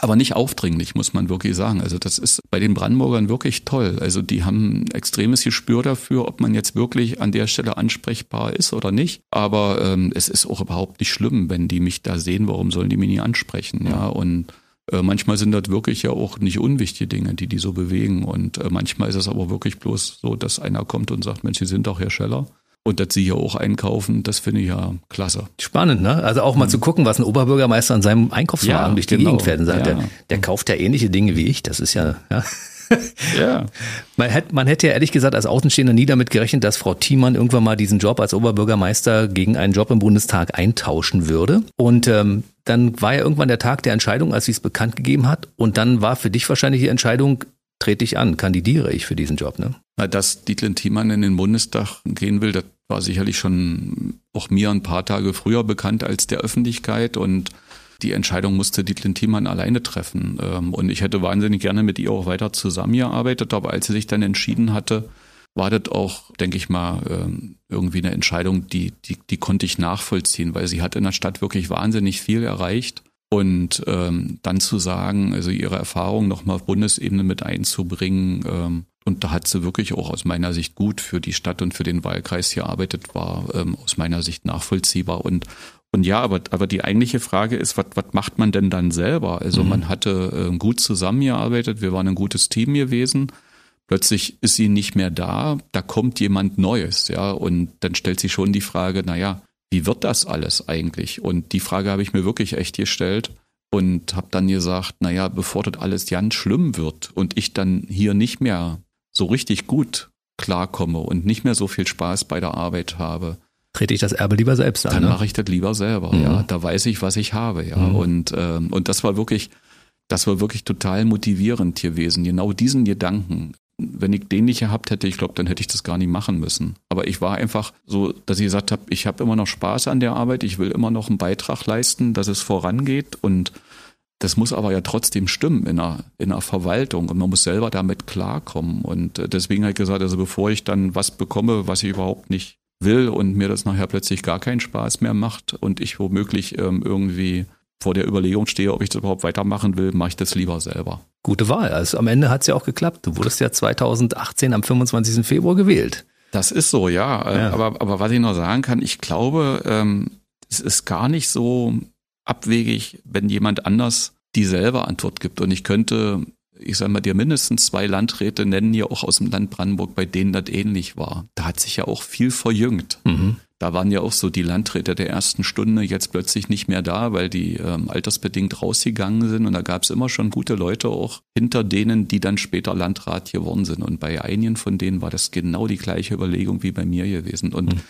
aber nicht aufdringlich, muss man wirklich sagen. Also das ist bei den Brandenburgern wirklich toll. Also die haben ein extremes Gespür dafür, ob man jetzt wirklich an der Stelle ansprechbar ist oder nicht. Aber ähm, es ist auch überhaupt nicht schlimm, wenn die mich da sehen. Warum sollen die mich nie ansprechen? Ja, und äh, manchmal sind das wirklich ja auch nicht unwichtige Dinge, die die so bewegen. Und äh, manchmal ist es aber wirklich bloß so, dass einer kommt und sagt, Mensch, Sie sind doch Herr Scheller. Und dass sie hier auch einkaufen, das finde ich ja klasse. Spannend, ne? Also auch mal mhm. zu gucken, was ein Oberbürgermeister an seinem Einkaufswagen ja, durch die genau. Gegend fährt und sagt, ja. der, der kauft ja ähnliche Dinge wie ich. Das ist ja, ja. Ja. Man, hätte, man hätte ja ehrlich gesagt als Außenstehender nie damit gerechnet, dass Frau Thiemann irgendwann mal diesen Job als Oberbürgermeister gegen einen Job im Bundestag eintauschen würde. Und ähm, dann war ja irgendwann der Tag der Entscheidung, als sie es bekannt gegeben hat. Und dann war für dich wahrscheinlich die Entscheidung, trete ich an, kandidiere ich für diesen Job, ne? Dass Dietlen Thiemann in den Bundestag gehen will, das war sicherlich schon auch mir ein paar Tage früher bekannt als der Öffentlichkeit und die Entscheidung musste Dietlen Thiemann alleine treffen. Ähm, und ich hätte wahnsinnig gerne mit ihr auch weiter zusammengearbeitet, aber als sie sich dann entschieden hatte, war das auch, denke ich mal, ähm, irgendwie eine Entscheidung, die, die, die konnte ich nachvollziehen, weil sie hat in der Stadt wirklich wahnsinnig viel erreicht. Und ähm, dann zu sagen, also ihre Erfahrung nochmal auf Bundesebene mit einzubringen, ähm, und da hat sie wirklich auch aus meiner Sicht gut für die Stadt und für den Wahlkreis gearbeitet, war ähm, aus meiner Sicht nachvollziehbar. Und, und ja, aber, aber die eigentliche Frage ist, was, was macht man denn dann selber? Also mhm. man hatte äh, gut zusammengearbeitet, wir waren ein gutes Team gewesen. Plötzlich ist sie nicht mehr da, da kommt jemand Neues, ja, und dann stellt sich schon die Frage, na ja, wie wird das alles eigentlich? Und die Frage habe ich mir wirklich echt gestellt und habe dann gesagt, naja, bevor das alles ganz schlimm wird und ich dann hier nicht mehr so richtig gut klarkomme und nicht mehr so viel Spaß bei der Arbeit habe, trete ich das Erbe lieber selbst an. Dann ne? mache ich das lieber selber, mhm. ja. Da weiß ich, was ich habe, ja. Mhm. Und, ähm, und das war wirklich, das war wirklich total motivierend gewesen. Genau diesen Gedanken. Wenn ich den nicht gehabt hätte, ich glaube, dann hätte ich das gar nicht machen müssen. Aber ich war einfach so, dass ich gesagt habe, ich habe immer noch Spaß an der Arbeit, ich will immer noch einen Beitrag leisten, dass es vorangeht und das muss aber ja trotzdem stimmen in einer, in einer Verwaltung und man muss selber damit klarkommen. Und äh, deswegen habe ich gesagt, also bevor ich dann was bekomme, was ich überhaupt nicht will und mir das nachher plötzlich gar keinen Spaß mehr macht und ich womöglich ähm, irgendwie vor der Überlegung stehe, ob ich das überhaupt weitermachen will, mache ich das lieber selber. Gute Wahl. Also am Ende hat es ja auch geklappt. Du wurdest ja 2018 am 25. Februar gewählt. Das ist so, ja. Äh, ja. Aber, aber was ich noch sagen kann, ich glaube, ähm, es ist gar nicht so abwegig, wenn jemand anders dieselbe Antwort gibt. Und ich könnte ich sage mal, dir mindestens zwei Landräte nennen ja auch aus dem Land Brandenburg, bei denen das ähnlich war. Da hat sich ja auch viel verjüngt. Mhm. Da waren ja auch so die Landräte der ersten Stunde jetzt plötzlich nicht mehr da, weil die ähm, altersbedingt rausgegangen sind. Und da gab es immer schon gute Leute auch hinter denen, die dann später Landrat geworden sind. Und bei einigen von denen war das genau die gleiche Überlegung wie bei mir gewesen. Und mhm.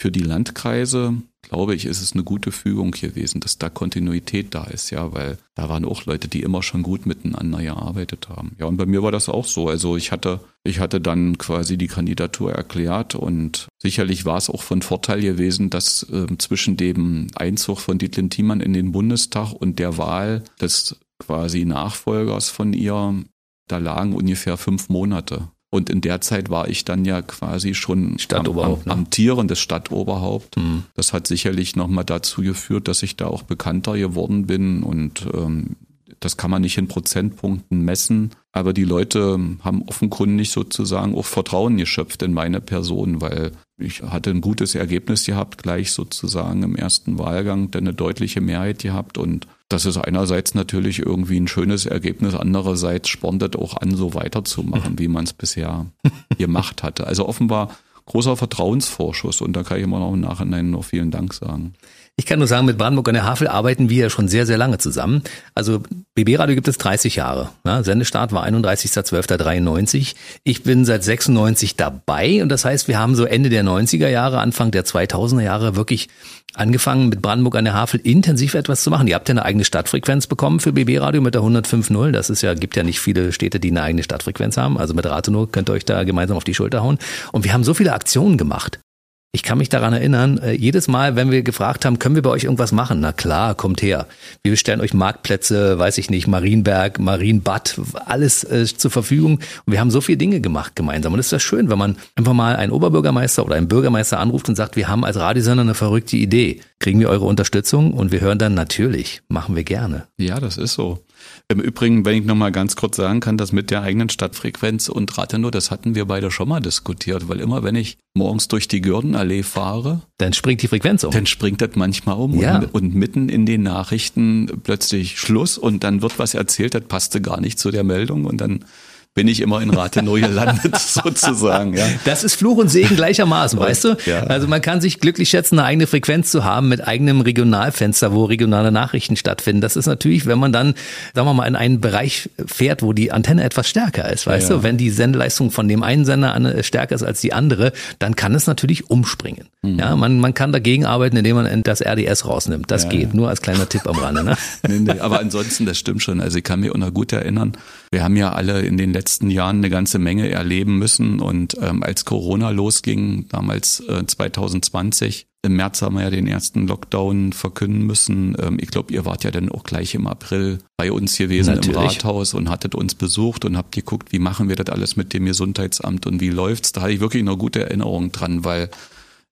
Für die Landkreise glaube ich, ist es eine gute Fügung gewesen, dass da Kontinuität da ist, ja, weil da waren auch Leute, die immer schon gut miteinander gearbeitet haben. Ja, und bei mir war das auch so. Also ich hatte, ich hatte dann quasi die Kandidatur erklärt und sicherlich war es auch von Vorteil gewesen, dass äh, zwischen dem Einzug von Dietlin Thiemann in den Bundestag und der Wahl des quasi Nachfolgers von ihr, da lagen ungefähr fünf Monate. Und in der Zeit war ich dann ja quasi schon Stadtoberhaupt, am, am, amtierendes Stadtoberhaupt. Mhm. Das hat sicherlich nochmal dazu geführt, dass ich da auch bekannter geworden bin und ähm, das kann man nicht in Prozentpunkten messen, aber die Leute haben offenkundig sozusagen auch Vertrauen geschöpft in meine Person, weil ich hatte ein gutes Ergebnis gehabt, gleich sozusagen im ersten Wahlgang, eine deutliche Mehrheit gehabt und das ist einerseits natürlich irgendwie ein schönes Ergebnis, andererseits spornt das auch an, so weiterzumachen, wie man es bisher gemacht hatte. Also offenbar großer Vertrauensvorschuss und da kann ich immer noch im Nachhinein noch vielen Dank sagen. Ich kann nur sagen, mit Brandenburg an der Havel arbeiten wir ja schon sehr, sehr lange zusammen. Also BB Radio gibt es 30 Jahre. Ja, Sendestart war 31.12.93. Ich bin seit 96 dabei und das heißt, wir haben so Ende der 90er Jahre, Anfang der 2000er Jahre wirklich angefangen mit Brandenburg an der Havel intensiv etwas zu machen. Ihr habt ja eine eigene Stadtfrequenz bekommen für BB Radio mit der 105.0. Das ist ja, gibt ja nicht viele Städte, die eine eigene Stadtfrequenz haben. Also mit Rathenow könnt ihr euch da gemeinsam auf die Schulter hauen. Und wir haben so viele Aktionen gemacht. Ich kann mich daran erinnern, äh, jedes Mal, wenn wir gefragt haben, können wir bei euch irgendwas machen? Na klar, kommt her. Wir stellen euch Marktplätze, weiß ich nicht, Marienberg, Marienbad, alles äh, zur Verfügung. Und wir haben so viele Dinge gemacht gemeinsam. Und es ist ja schön, wenn man einfach mal einen Oberbürgermeister oder einen Bürgermeister anruft und sagt, wir haben als Radiosender eine verrückte Idee. Kriegen wir eure Unterstützung? Und wir hören dann natürlich, machen wir gerne. Ja, das ist so. Im Übrigen, wenn ich nochmal ganz kurz sagen kann, das mit der eigenen Stadtfrequenz und Rathenow, das hatten wir beide schon mal diskutiert, weil immer wenn ich morgens durch die Gürdenallee fahre, dann springt die Frequenz um. Dann springt das manchmal um ja. und, und, mitten in den Nachrichten plötzlich Schluss und dann wird was erzählt, das passte gar nicht zu der Meldung und dann bin ich immer in Rathenow gelandet, sozusagen. Ja. Das ist Fluch und Segen gleichermaßen, weißt du? Ja. Also man kann sich glücklich schätzen, eine eigene Frequenz zu haben mit eigenem Regionalfenster, wo regionale Nachrichten stattfinden. Das ist natürlich, wenn man dann, sagen wir mal, in einen Bereich fährt, wo die Antenne etwas stärker ist, weißt ja. du? Wenn die Sendeleistung von dem einen Sender stärker ist als die andere, dann kann es natürlich umspringen. Mhm. Ja, man, man kann dagegen arbeiten, indem man das RDS rausnimmt. Das geht, nur als kleiner Tipp am Rande. Ne? nee, nee, aber ansonsten, das stimmt schon. Also ich kann mich auch noch gut erinnern, wir haben ja alle in den letzten Jahren eine ganze Menge erleben müssen und ähm, als Corona losging, damals äh, 2020, im März haben wir ja den ersten Lockdown verkünden müssen. Ähm, ich glaube, ihr wart ja dann auch gleich im April bei uns gewesen Natürlich. im Rathaus und hattet uns besucht und habt geguckt, wie machen wir das alles mit dem Gesundheitsamt und wie läuft's. Da hatte ich wirklich noch gute Erinnerungen dran, weil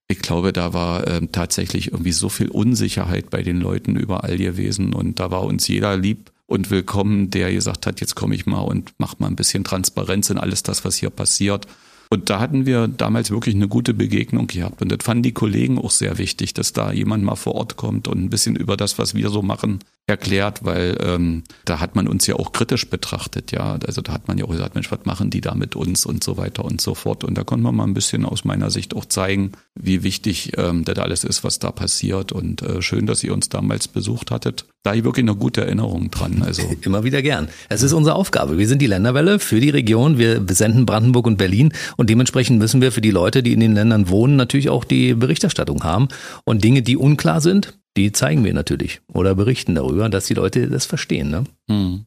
ich glaube, da war äh, tatsächlich irgendwie so viel Unsicherheit bei den Leuten überall gewesen und da war uns jeder lieb und willkommen, der gesagt hat, jetzt komme ich mal und mach mal ein bisschen Transparenz in alles das, was hier passiert. Und da hatten wir damals wirklich eine gute Begegnung gehabt. Und das fanden die Kollegen auch sehr wichtig, dass da jemand mal vor Ort kommt und ein bisschen über das, was wir so machen, erklärt, weil ähm, da hat man uns ja auch kritisch betrachtet, ja. Also da hat man ja auch gesagt, Mensch, was machen die da mit uns und so weiter und so fort. Und da konnte man mal ein bisschen aus meiner Sicht auch zeigen, wie wichtig ähm, das alles ist, was da passiert. Und äh, schön, dass ihr uns damals besucht hattet. Da ich wirklich eine gute Erinnerung dran. Also immer wieder gern. Es ist unsere Aufgabe. Wir sind die Länderwelle für die Region. Wir besenden Brandenburg und Berlin und dementsprechend müssen wir für die Leute, die in den Ländern wohnen, natürlich auch die Berichterstattung haben und Dinge, die unklar sind, die zeigen wir natürlich oder berichten darüber, dass die Leute das verstehen. Ne? Hm.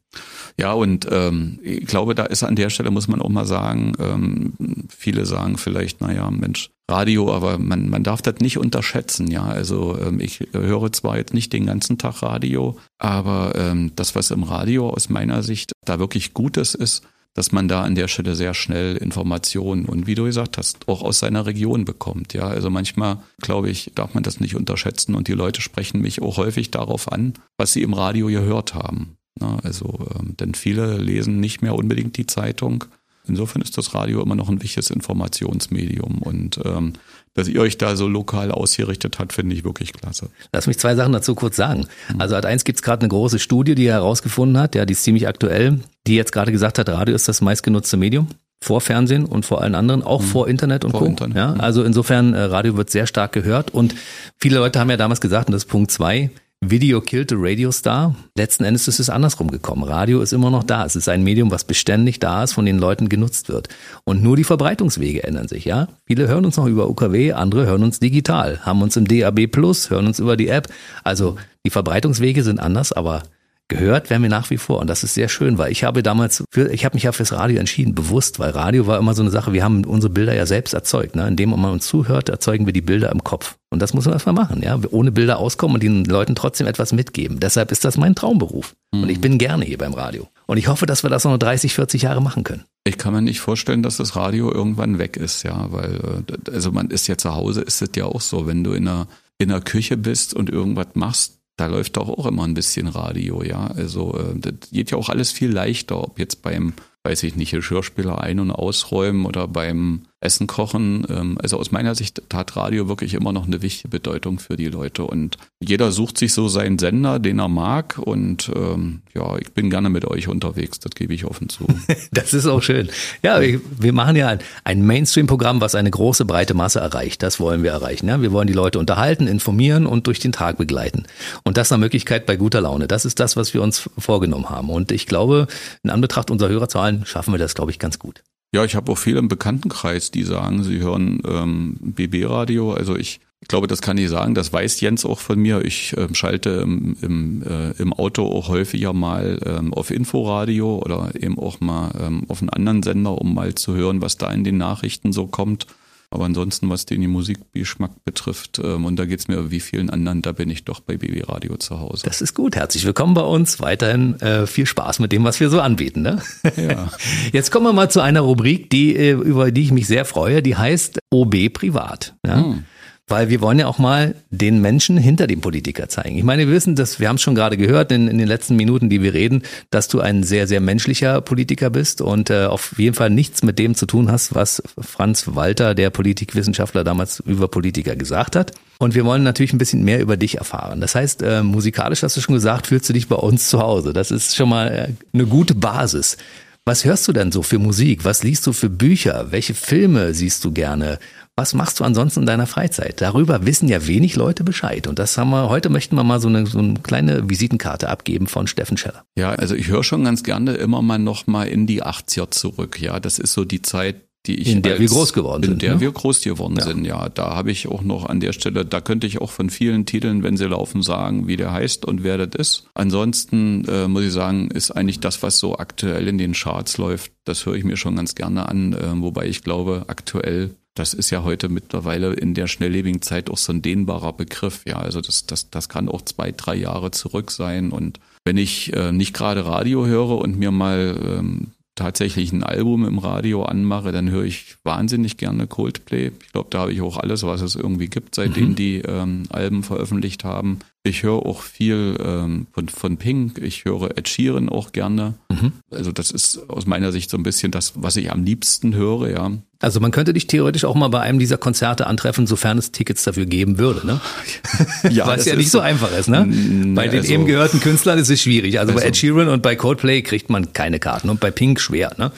Ja, und ähm, ich glaube, da ist an der Stelle, muss man auch mal sagen, ähm, viele sagen vielleicht, naja, Mensch, Radio, aber man, man darf das nicht unterschätzen, ja. Also ähm, ich höre zwar jetzt nicht den ganzen Tag Radio, aber ähm, das, was im Radio aus meiner Sicht da wirklich Gutes ist, dass man da an der Stelle sehr schnell Informationen und wie du gesagt hast, auch aus seiner Region bekommt. Ja, also manchmal, glaube ich, darf man das nicht unterschätzen und die Leute sprechen mich auch häufig darauf an, was sie im Radio gehört haben. Ja, also, ähm, denn viele lesen nicht mehr unbedingt die Zeitung. Insofern ist das Radio immer noch ein wichtiges Informationsmedium und ähm, dass ihr euch da so lokal ausgerichtet habt, finde ich wirklich klasse. Lass mich zwei Sachen dazu kurz sagen. Also Ad 1 gibt es gerade eine große Studie, die er herausgefunden hat, ja, die ist ziemlich aktuell, die jetzt gerade gesagt hat, Radio ist das meistgenutzte Medium vor Fernsehen und vor allen anderen, auch mhm. vor Internet und vor Co. Internet, ja, also insofern, äh, Radio wird sehr stark gehört und viele Leute haben ja damals gesagt, und das ist Punkt zwei, Video killed the Radio Star. Letzten Endes ist es andersrum gekommen. Radio ist immer noch da. Es ist ein Medium, was beständig da ist, von den Leuten genutzt wird. Und nur die Verbreitungswege ändern sich, ja. Viele hören uns noch über UKW, andere hören uns digital, haben uns im DAB Plus, hören uns über die App. Also die Verbreitungswege sind anders, aber gehört werden wir nach wie vor und das ist sehr schön, weil ich habe damals für, ich habe mich ja fürs Radio entschieden, bewusst, weil Radio war immer so eine Sache, wir haben unsere Bilder ja selbst erzeugt, ne? indem man uns zuhört, erzeugen wir die Bilder im Kopf und das muss man erstmal machen, ja, ohne Bilder auskommen und den Leuten trotzdem etwas mitgeben. Deshalb ist das mein Traumberuf mhm. und ich mhm. bin gerne hier beim Radio und ich hoffe, dass wir das noch 30, 40 Jahre machen können. Ich kann mir nicht vorstellen, dass das Radio irgendwann weg ist, ja, weil äh, also man ist ja zu Hause, ist es ja auch so, wenn du in einer in der Küche bist und irgendwas machst, da läuft doch auch immer ein bisschen Radio, ja. Also äh, das geht ja auch alles viel leichter, ob jetzt beim, weiß ich nicht, Geschirrspüler ein- und ausräumen oder beim Essen kochen. Ähm, also aus meiner Sicht hat Radio wirklich immer noch eine wichtige Bedeutung für die Leute. Und jeder sucht sich so seinen Sender, den er mag. Und ähm, ja, ich bin gerne mit euch unterwegs, das gebe ich offen zu. das ist auch schön. Ja, wir machen ja ein Mainstream-Programm, was eine große, breite Masse erreicht. Das wollen wir erreichen. Ja? Wir wollen die Leute unterhalten, informieren und durch den Tag begleiten. Und das nach Möglichkeit bei guter Laune. Das ist das, was wir uns vorgenommen haben. Und ich glaube, in Anbetracht unserer Hörerzahlen schaffen wir das, glaube ich, ganz gut. Ja, ich habe auch viele im Bekanntenkreis, die sagen, sie hören ähm, BB-Radio. Also ich, ich glaube, das kann ich sagen. Das weiß Jens auch von mir. Ich ähm, schalte im, im, äh, im Auto auch häufiger mal ähm, auf Inforadio oder eben auch mal ähm, auf einen anderen Sender, um mal zu hören, was da in den Nachrichten so kommt. Aber ansonsten, was den Musikgeschmack betrifft, ähm, und da geht's mir wie vielen anderen, da bin ich doch bei BB Radio zu Hause. Das ist gut. Herzlich willkommen bei uns. Weiterhin äh, viel Spaß mit dem, was wir so anbieten. Ne? Ja. Jetzt kommen wir mal zu einer Rubrik, die, äh, über die ich mich sehr freue. Die heißt OB Privat. Ja? Hm. Weil wir wollen ja auch mal den Menschen hinter dem Politiker zeigen. Ich meine, wir wissen, dass wir haben es schon gerade gehört in, in, den letzten Minuten, die wir reden, dass du ein sehr, sehr menschlicher Politiker bist und äh, auf jeden Fall nichts mit dem zu tun hast, was Franz Walter, der Politikwissenschaftler damals über Politiker gesagt hat. Und wir wollen natürlich ein bisschen mehr über dich erfahren. Das heißt, äh, musikalisch hast du schon gesagt, fühlst du dich bei uns zu Hause. Das ist schon mal äh, eine gute Basis. Was hörst du denn so für Musik? Was liest du für Bücher? Welche Filme siehst du gerne? Was machst du ansonsten in deiner Freizeit? Darüber wissen ja wenig Leute Bescheid. Und das haben wir, heute möchten wir mal so eine, so eine kleine Visitenkarte abgeben von Steffen Scheller. Ja, also ich höre schon ganz gerne immer mal noch mal in die 80er zurück. Ja, das ist so die Zeit, die ich in der als, wir groß geworden sind. In der ne? wir groß geworden ja. sind, ja. Da habe ich auch noch an der Stelle, da könnte ich auch von vielen Titeln, wenn sie laufen, sagen, wie der heißt und wer das ist. Ansonsten äh, muss ich sagen, ist eigentlich das, was so aktuell in den Charts läuft, das höre ich mir schon ganz gerne an, äh, wobei ich glaube, aktuell das ist ja heute mittlerweile in der schnelllebigen Zeit auch so ein dehnbarer Begriff. Ja, also das, das, das kann auch zwei, drei Jahre zurück sein. Und wenn ich äh, nicht gerade Radio höre und mir mal ähm, tatsächlich ein Album im Radio anmache, dann höre ich wahnsinnig gerne Coldplay. Ich glaube, da habe ich auch alles, was es irgendwie gibt, seitdem mhm. die ähm, Alben veröffentlicht haben. Ich höre auch viel ähm, von, von Pink, ich höre Ed Sheeran auch gerne. Mhm. Also das ist aus meiner Sicht so ein bisschen das, was ich am liebsten höre, ja. Also man könnte dich theoretisch auch mal bei einem dieser Konzerte antreffen, sofern es Tickets dafür geben würde, ne? ja, Weil es ja nicht so einfach ist, ne? Bei den also, eben gehörten Künstlern ist es schwierig. Also, also bei Ed Sheeran und bei Coldplay kriegt man keine Karten und bei Pink schwer, ne?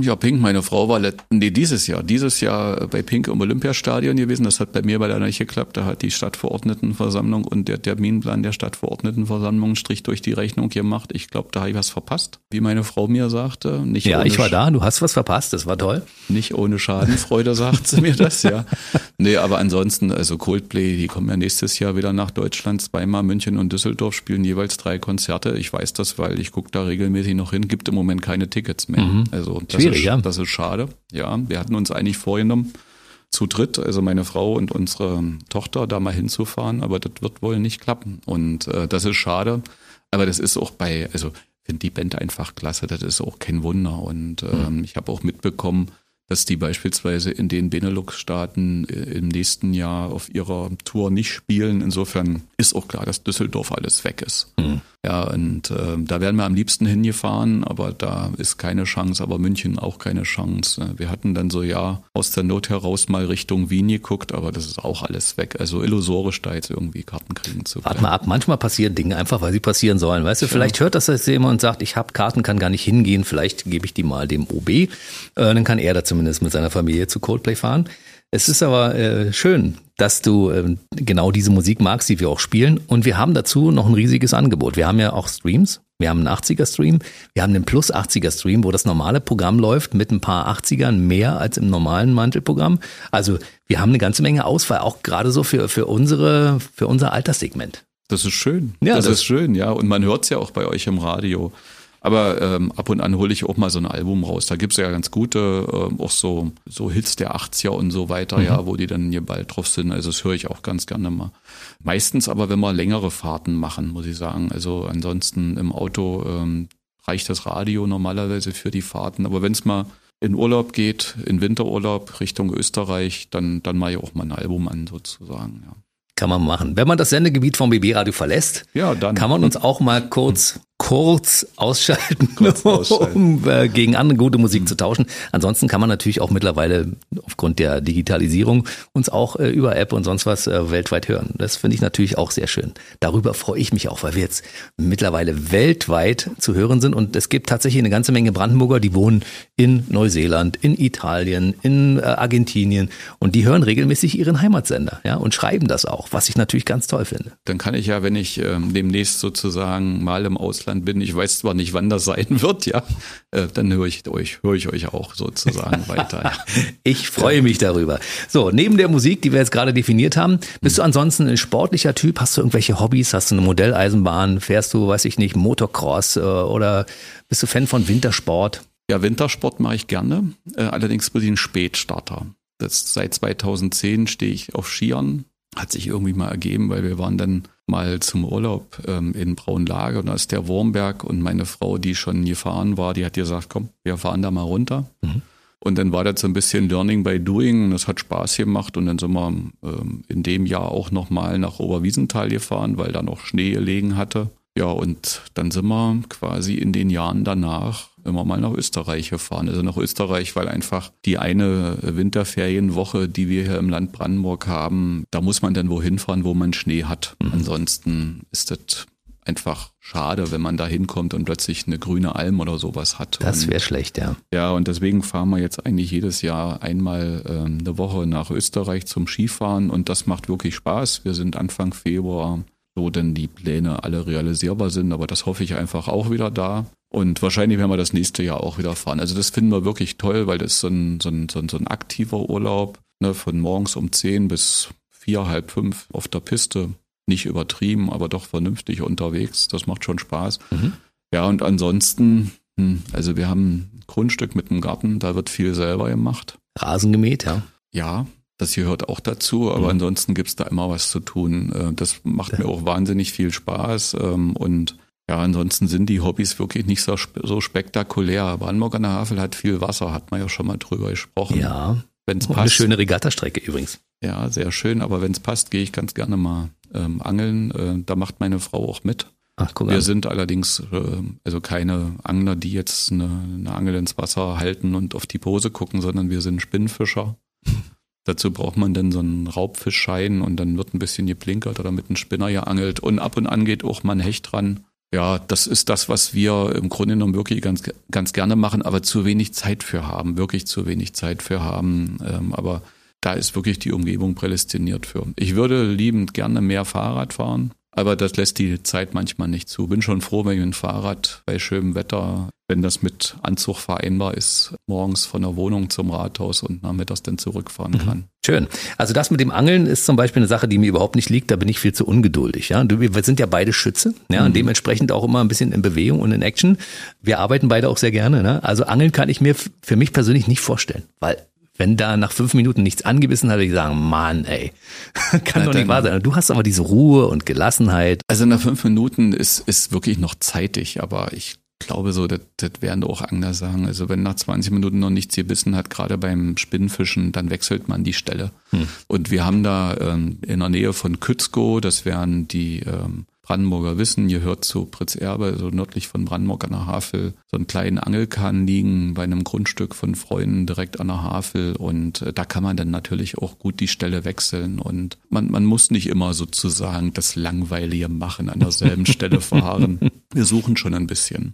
Ja, Pink, meine Frau war nee, dieses Jahr, dieses Jahr bei Pink im Olympiastadion gewesen. Das hat bei mir bei der nicht geklappt. Da hat die Stadtverordnetenversammlung und der Terminplan der Stadtverordnetenversammlung einen Strich durch die Rechnung gemacht. Ich glaube, da habe ich was verpasst, wie meine Frau mir sagte. Nicht ja, ich war da, du hast was verpasst, das war toll. Nicht ohne Schadenfreude sagt sie mir das, ja. Nee, aber ansonsten, also Coldplay, die kommen ja nächstes Jahr wieder nach Deutschland. Zweimal München und Düsseldorf spielen jeweils drei Konzerte. Ich weiß das, weil ich gucke da regelmäßig noch hin. Gibt im Moment keine Tickets mehr. Mhm. Also das Schwierig, ist, ja. Das ist schade. Ja, wir hatten uns eigentlich vorgenommen, zu dritt, also meine Frau und unsere Tochter, da mal hinzufahren, aber das wird wohl nicht klappen. Und äh, das ist schade. Aber das ist auch bei, also finde die Band einfach klasse, das ist auch kein Wunder. Und ähm, mhm. ich habe auch mitbekommen, dass die beispielsweise in den Benelux-Staaten äh, im nächsten Jahr auf ihrer Tour nicht spielen. Insofern ist auch klar, dass Düsseldorf alles weg ist. Mhm. Ja, und äh, da wären wir am liebsten hingefahren, aber da ist keine Chance, aber München auch keine Chance. Wir hatten dann so ja aus der Not heraus mal Richtung Wien geguckt, aber das ist auch alles weg. Also illusorisch da jetzt irgendwie Karten kriegen zu können. Warte mal ab, manchmal passieren Dinge einfach, weil sie passieren sollen. Weißt du, ja. vielleicht hört das jetzt jemand und sagt, ich habe Karten, kann gar nicht hingehen, vielleicht gebe ich die mal dem OB. Äh, dann kann er da zumindest mit seiner Familie zu Coldplay fahren. Es ist aber äh, schön, dass du äh, genau diese Musik magst, die wir auch spielen. Und wir haben dazu noch ein riesiges Angebot. Wir haben ja auch Streams. Wir haben einen 80er-Stream. Wir haben einen Plus 80er-Stream, wo das normale Programm läuft mit ein paar 80ern mehr als im normalen Mantelprogramm. Also wir haben eine ganze Menge Auswahl, auch gerade so für, für, unsere, für unser Alterssegment. Das ist schön. Ja, das, das ist schön, ja. Und man hört es ja auch bei euch im Radio. Aber ähm, ab und an hole ich auch mal so ein Album raus. Da gibt's ja ganz gute, ähm, auch so, so Hits der 80er und so weiter, mhm. ja, wo die dann hier bald drauf sind. Also das höre ich auch ganz gerne mal. Meistens aber, wenn wir längere Fahrten machen, muss ich sagen. Also ansonsten im Auto ähm, reicht das Radio normalerweise für die Fahrten. Aber wenn es mal in Urlaub geht, in Winterurlaub Richtung Österreich, dann, dann mache ich auch mal ein Album an sozusagen, ja. Kann man machen. Wenn man das Sendegebiet vom BB Radio verlässt, ja, dann. kann man uns auch mal kurz kurz ausschalten, kurz ausschalten. um äh, gegen andere gute Musik mhm. zu tauschen. Ansonsten kann man natürlich auch mittlerweile aufgrund der Digitalisierung uns auch äh, über App und sonst was äh, weltweit hören. Das finde ich natürlich auch sehr schön. Darüber freue ich mich auch, weil wir jetzt mittlerweile weltweit zu hören sind und es gibt tatsächlich eine ganze Menge Brandenburger, die wohnen in Neuseeland, in Italien, in äh, Argentinien und die hören regelmäßig ihren Heimatsender, ja, und schreiben das auch, was ich natürlich ganz toll finde. Dann kann ich ja, wenn ich ähm, demnächst sozusagen mal im Ausland Deutschland bin, ich weiß zwar nicht, wann das sein wird, ja, äh, dann höre ich euch, höre ich euch auch sozusagen weiter. Ja. Ich freue mich darüber. So, neben der Musik, die wir jetzt gerade definiert haben, bist du ansonsten ein sportlicher Typ? Hast du irgendwelche Hobbys? Hast du eine Modelleisenbahn? Fährst du, weiß ich nicht, Motocross äh, oder bist du Fan von Wintersport? Ja, Wintersport mache ich gerne. Äh, allerdings bin ich ein Spätstarter. Das, seit 2010 stehe ich auf Skiern. Hat sich irgendwie mal ergeben, weil wir waren dann mal zum Urlaub ähm, in Braunlage und da ist der Wurmberg und meine Frau, die schon gefahren war, die hat gesagt, komm, wir fahren da mal runter. Mhm. Und dann war das so ein bisschen Learning by Doing und das hat Spaß gemacht und dann sind wir ähm, in dem Jahr auch nochmal nach Oberwiesenthal gefahren, weil da noch Schnee gelegen hatte. Ja, und dann sind wir quasi in den Jahren danach immer mal nach Österreich gefahren. Also nach Österreich, weil einfach die eine Winterferienwoche, die wir hier im Land Brandenburg haben, da muss man dann wohin fahren, wo man Schnee hat. Mhm. Ansonsten ist das einfach schade, wenn man da hinkommt und plötzlich eine grüne Alm oder sowas hat. Das wäre schlecht, ja. Ja, und deswegen fahren wir jetzt eigentlich jedes Jahr einmal ähm, eine Woche nach Österreich zum Skifahren und das macht wirklich Spaß. Wir sind Anfang Februar so denn die Pläne alle realisierbar sind, aber das hoffe ich einfach auch wieder da. Und wahrscheinlich werden wir das nächste Jahr auch wieder fahren. Also das finden wir wirklich toll, weil das ist so ein, so ein, so ein, so ein aktiver Urlaub, ne, von morgens um zehn bis vier, halb fünf auf der Piste. Nicht übertrieben, aber doch vernünftig unterwegs. Das macht schon Spaß. Mhm. Ja, und ansonsten, hm, also wir haben ein Grundstück mit einem Garten, da wird viel selber gemacht. Rasen gemäht, ja. Ja, das gehört auch dazu, aber mhm. ansonsten gibt's da immer was zu tun. Äh, das macht ja. mir auch wahnsinnig viel Spaß ähm, und ja, ansonsten sind die Hobbys wirklich nicht so, so spektakulär. Brandenburg an der Havel hat viel Wasser, hat man ja schon mal drüber gesprochen. Ja. Wenn's passt. Eine schöne Regattastrecke übrigens. Ja, sehr schön. Aber wenn es passt, gehe ich ganz gerne mal ähm, angeln. Äh, da macht meine Frau auch mit. Ach, guck Wir an. sind allerdings äh, also keine Angler, die jetzt eine, eine Angel ins Wasser halten und auf die Pose gucken, sondern wir sind Spinnfischer. Dazu braucht man dann so einen Raubfischschein und dann wird ein bisschen geblinkert oder mit einem Spinner geangelt und ab und an geht auch mal ein Hecht dran. Ja, das ist das, was wir im Grunde genommen wirklich ganz, ganz gerne machen, aber zu wenig Zeit für haben, wirklich zu wenig Zeit für haben. Ähm, aber da ist wirklich die Umgebung prädestiniert für. Ich würde liebend gerne mehr Fahrrad fahren. Aber das lässt die Zeit manchmal nicht zu. Bin schon froh, wenn ich ein Fahrrad bei schönem Wetter, wenn das mit Anzug vereinbar ist, morgens von der Wohnung zum Rathaus und nachmittags dann zurückfahren kann. Mhm. Schön. Also das mit dem Angeln ist zum Beispiel eine Sache, die mir überhaupt nicht liegt. Da bin ich viel zu ungeduldig. Ja, wir sind ja beide Schütze, ja, mhm. und dementsprechend auch immer ein bisschen in Bewegung und in Action. Wir arbeiten beide auch sehr gerne. Ne? Also Angeln kann ich mir für mich persönlich nicht vorstellen, weil wenn da nach fünf Minuten nichts angebissen hat, würde ich sagen, Mann, ey, kann ja, doch nicht wahr sein. Du hast aber diese Ruhe und Gelassenheit. Also nach fünf Minuten ist, ist wirklich noch zeitig, aber ich glaube so, das, das werden auch Angler sagen. Also wenn nach 20 Minuten noch nichts gebissen hat, gerade beim Spinnfischen, dann wechselt man die Stelle. Hm. Und wir haben da ähm, in der Nähe von Kützko, das wären die ähm, Brandenburger Wissen, ihr hört zu Pritz Erbe, so nördlich von Brandenburg an der Havel, so einen kleinen Angelkahn liegen bei einem Grundstück von Freunden direkt an der Havel und äh, da kann man dann natürlich auch gut die Stelle wechseln und man, man muss nicht immer sozusagen das Langweilige machen, an derselben Stelle fahren. Wir suchen schon ein bisschen.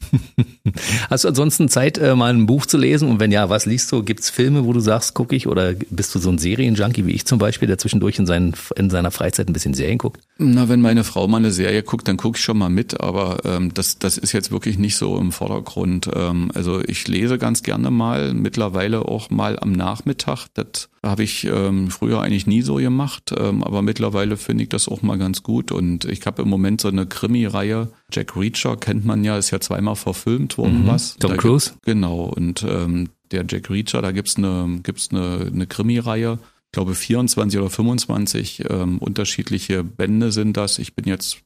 Hast du ansonsten Zeit, äh, mal ein Buch zu lesen? Und wenn ja, was liest du? Gibt es Filme, wo du sagst, gucke ich? Oder bist du so ein Serienjunkie wie ich zum Beispiel, der zwischendurch in, seinen, in seiner Freizeit ein bisschen Serien guckt? Na, wenn meine Frau mal eine Serie guckt, dann gucke ich schon mal mit. Aber ähm, das, das ist jetzt wirklich nicht so im Vordergrund. Ähm, also ich lese ganz gerne mal, mittlerweile auch mal am Nachmittag. Das habe ich ähm, früher eigentlich nie so gemacht. Ähm, aber mittlerweile finde ich das auch mal ganz gut. Und ich habe im Moment so eine Krimi-Reihe. Jack Reacher kennt man ja, ist ja zweimal verfilmt worden, mhm. was. Tom Cruise? Genau. Und ähm, der Jack Reacher, da gibt's eine, gibt's eine, eine Krimi-Reihe ich glaube 24 oder 25 ähm, unterschiedliche Bände sind das. Ich bin jetzt,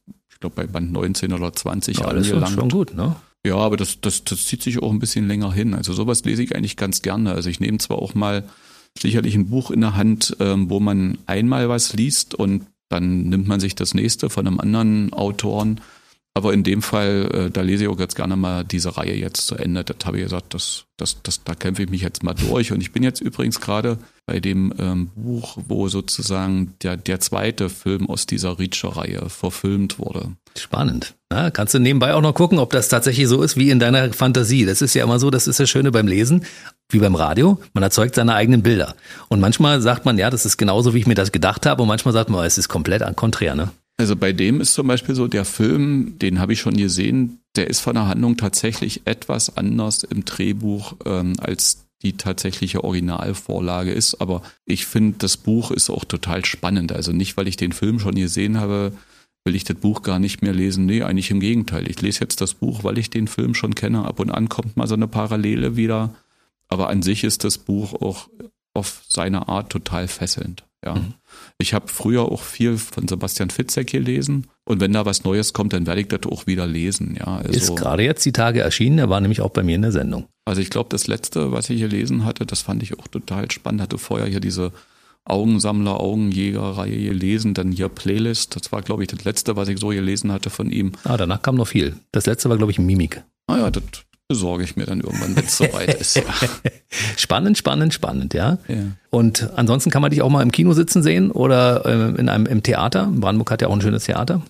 glaube, bei Band 19 oder 20 ja, angelangt. Das ist schon gut, ne? Ja, aber das, das, das zieht sich auch ein bisschen länger hin. Also sowas lese ich eigentlich ganz gerne. Also ich nehme zwar auch mal sicherlich ein Buch in der Hand, ähm, wo man einmal was liest und dann nimmt man sich das nächste von einem anderen Autoren. Aber in dem Fall, äh, da lese ich auch ganz gerne mal diese Reihe jetzt zu Ende. Das habe ich gesagt, das, das, das, da kämpfe ich mich jetzt mal durch. Und ich bin jetzt übrigens gerade bei dem ähm, Buch, wo sozusagen der, der zweite Film aus dieser Reacher-Reihe verfilmt wurde. Spannend. Ja, kannst du nebenbei auch noch gucken, ob das tatsächlich so ist wie in deiner Fantasie. Das ist ja immer so, das ist das Schöne beim Lesen, wie beim Radio. Man erzeugt seine eigenen Bilder. Und manchmal sagt man, ja, das ist genauso, wie ich mir das gedacht habe. Und manchmal sagt man, es ist komplett konträr, ne? Also bei dem ist zum Beispiel so, der Film, den habe ich schon gesehen, der ist von der Handlung tatsächlich etwas anders im Drehbuch ähm, als die tatsächliche Originalvorlage ist. Aber ich finde, das Buch ist auch total spannend. Also nicht, weil ich den Film schon gesehen habe, will ich das Buch gar nicht mehr lesen. Nee, eigentlich im Gegenteil. Ich lese jetzt das Buch, weil ich den Film schon kenne. Ab und an kommt mal so eine Parallele wieder. Aber an sich ist das Buch auch auf seine Art total fesselnd. Ja. Mhm. Ich habe früher auch viel von Sebastian Fitzek gelesen und wenn da was Neues kommt, dann werde ich das auch wieder lesen. Ja, also, ist gerade jetzt die Tage erschienen, er war nämlich auch bei mir in der Sendung. Also ich glaube, das letzte, was ich gelesen hatte, das fand ich auch total spannend. Hatte vorher hier diese Augensammler, Augenjäger-Reihe gelesen, dann hier Playlist. Das war, glaube ich, das letzte, was ich so gelesen hatte von ihm. Ah, danach kam noch viel. Das letzte war, glaube ich, Mimik. Ah ja, das besorge ich mir dann irgendwann, wenn es soweit ist. Ja. Spannend, spannend, spannend, ja? ja. Und ansonsten kann man dich auch mal im Kino sitzen sehen oder äh, in einem im Theater. Brandenburg hat ja auch ein schönes Theater.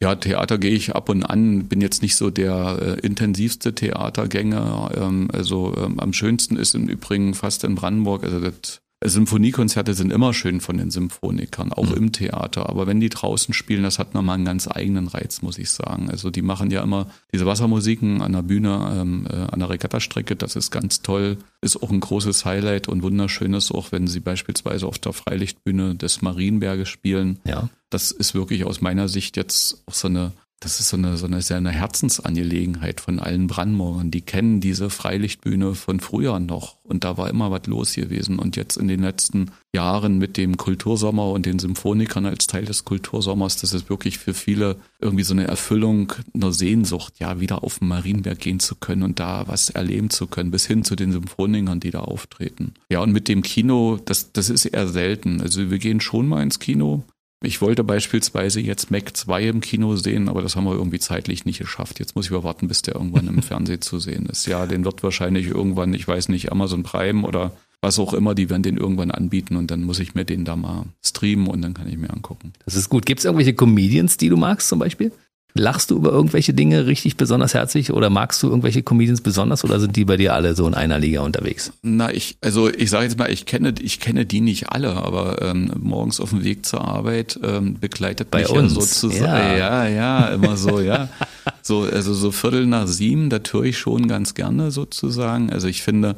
Ja, Theater gehe ich ab und an, bin jetzt nicht so der äh, intensivste Theatergänger. Ähm, also ähm, am schönsten ist im Übrigen fast in Brandenburg, also das Symphoniekonzerte sind immer schön von den Symphonikern, auch mhm. im Theater. Aber wenn die draußen spielen, das hat nochmal einen ganz eigenen Reiz, muss ich sagen. Also die machen ja immer diese Wassermusiken an der Bühne, ähm, äh, an der Regattastrecke. Das ist ganz toll. Ist auch ein großes Highlight und wunderschönes, auch wenn sie beispielsweise auf der Freilichtbühne des Marienberges spielen. Ja. Das ist wirklich aus meiner Sicht jetzt auch so eine das ist so eine, so eine sehr eine Herzensangelegenheit von allen Brandenburgern. Die kennen diese Freilichtbühne von früher noch und da war immer was los gewesen. Und jetzt in den letzten Jahren mit dem Kultursommer und den Symphonikern als Teil des Kultursommers, das ist wirklich für viele irgendwie so eine Erfüllung einer Sehnsucht, ja, wieder auf den Marienberg gehen zu können und da was erleben zu können, bis hin zu den Symphonikern, die da auftreten. Ja, und mit dem Kino, das, das ist eher selten. Also wir gehen schon mal ins Kino, ich wollte beispielsweise jetzt Mac 2 im Kino sehen, aber das haben wir irgendwie zeitlich nicht geschafft. Jetzt muss ich warten, bis der irgendwann im Fernsehen zu sehen ist. Ja, den wird wahrscheinlich irgendwann, ich weiß nicht, Amazon Prime oder was auch immer, die werden den irgendwann anbieten und dann muss ich mir den da mal streamen und dann kann ich mir angucken. Das ist gut. Gibt es irgendwelche Comedians, die du magst zum Beispiel? Lachst du über irgendwelche Dinge richtig besonders herzlich oder magst du irgendwelche Comedians besonders oder sind die bei dir alle so in einer Liga unterwegs? Na, ich, also ich sage jetzt mal, ich kenne, ich kenne die nicht alle, aber ähm, morgens auf dem Weg zur Arbeit ähm, begleitet bei mich uns. ja sozusagen. Ja. ja, ja, immer so, ja. So, also so Viertel nach sieben, da tue ich schon ganz gerne sozusagen. Also ich finde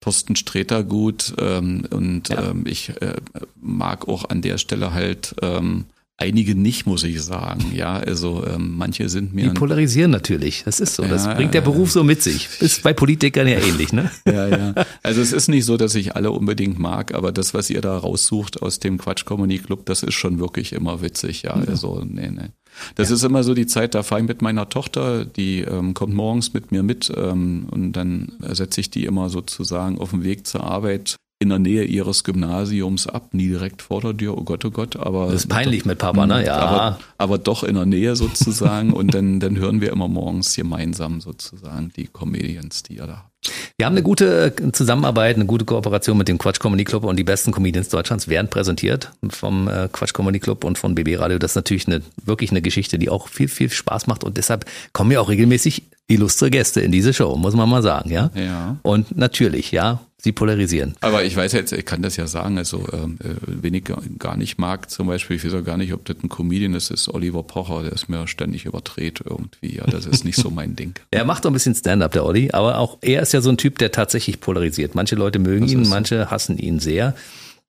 Thorsten Sträter gut ähm, und ja. ähm, ich äh, mag auch an der Stelle halt ähm, Einige nicht, muss ich sagen. Ja, also ähm, manche sind mir. Die polarisieren natürlich. Das ist so. Das ja, bringt der Beruf so mit sich. Ist bei Politikern ja ähnlich, ne? Ja, ja. Also es ist nicht so, dass ich alle unbedingt mag, aber das, was ihr da raussucht aus dem Quatsch Comedy Club, das ist schon wirklich immer witzig. Ja, ja. also nee, nee. Das ja. ist immer so die Zeit, da fahre ich mit meiner Tochter, die ähm, kommt morgens mit mir mit ähm, und dann setze ich die immer sozusagen auf dem Weg zur Arbeit in der Nähe ihres Gymnasiums ab, nie direkt vor der Tür, oh Gott, oh Gott, aber. Das ist peinlich mit Papa, ne? Ja. Aber, aber doch in der Nähe sozusagen und dann, dann hören wir immer morgens gemeinsam sozusagen die Comedians, die ihr da habt. Wir haben eine gute Zusammenarbeit, eine gute Kooperation mit dem Quatsch Comedy Club und die besten Comedians Deutschlands werden präsentiert vom äh, Quatsch Comedy Club und von BB Radio. Das ist natürlich eine, wirklich eine Geschichte, die auch viel, viel Spaß macht und deshalb kommen ja auch regelmäßig illustre Gäste in diese Show, muss man mal sagen, ja? Ja. Und natürlich, ja, sie polarisieren. Aber ich weiß jetzt, ich kann das ja sagen, also ähm, äh, wen ich gar nicht mag, zum Beispiel, ich weiß auch gar nicht, ob das ein Comedian ist, ist Oliver Pocher, der ist mir ständig überdreht irgendwie. Ja, das ist nicht so mein Ding. er macht doch ein bisschen Stand-up, der Olli, aber auch er ist ja so ein Typ, der tatsächlich polarisiert. Manche Leute mögen das ihn, manche hassen ihn sehr.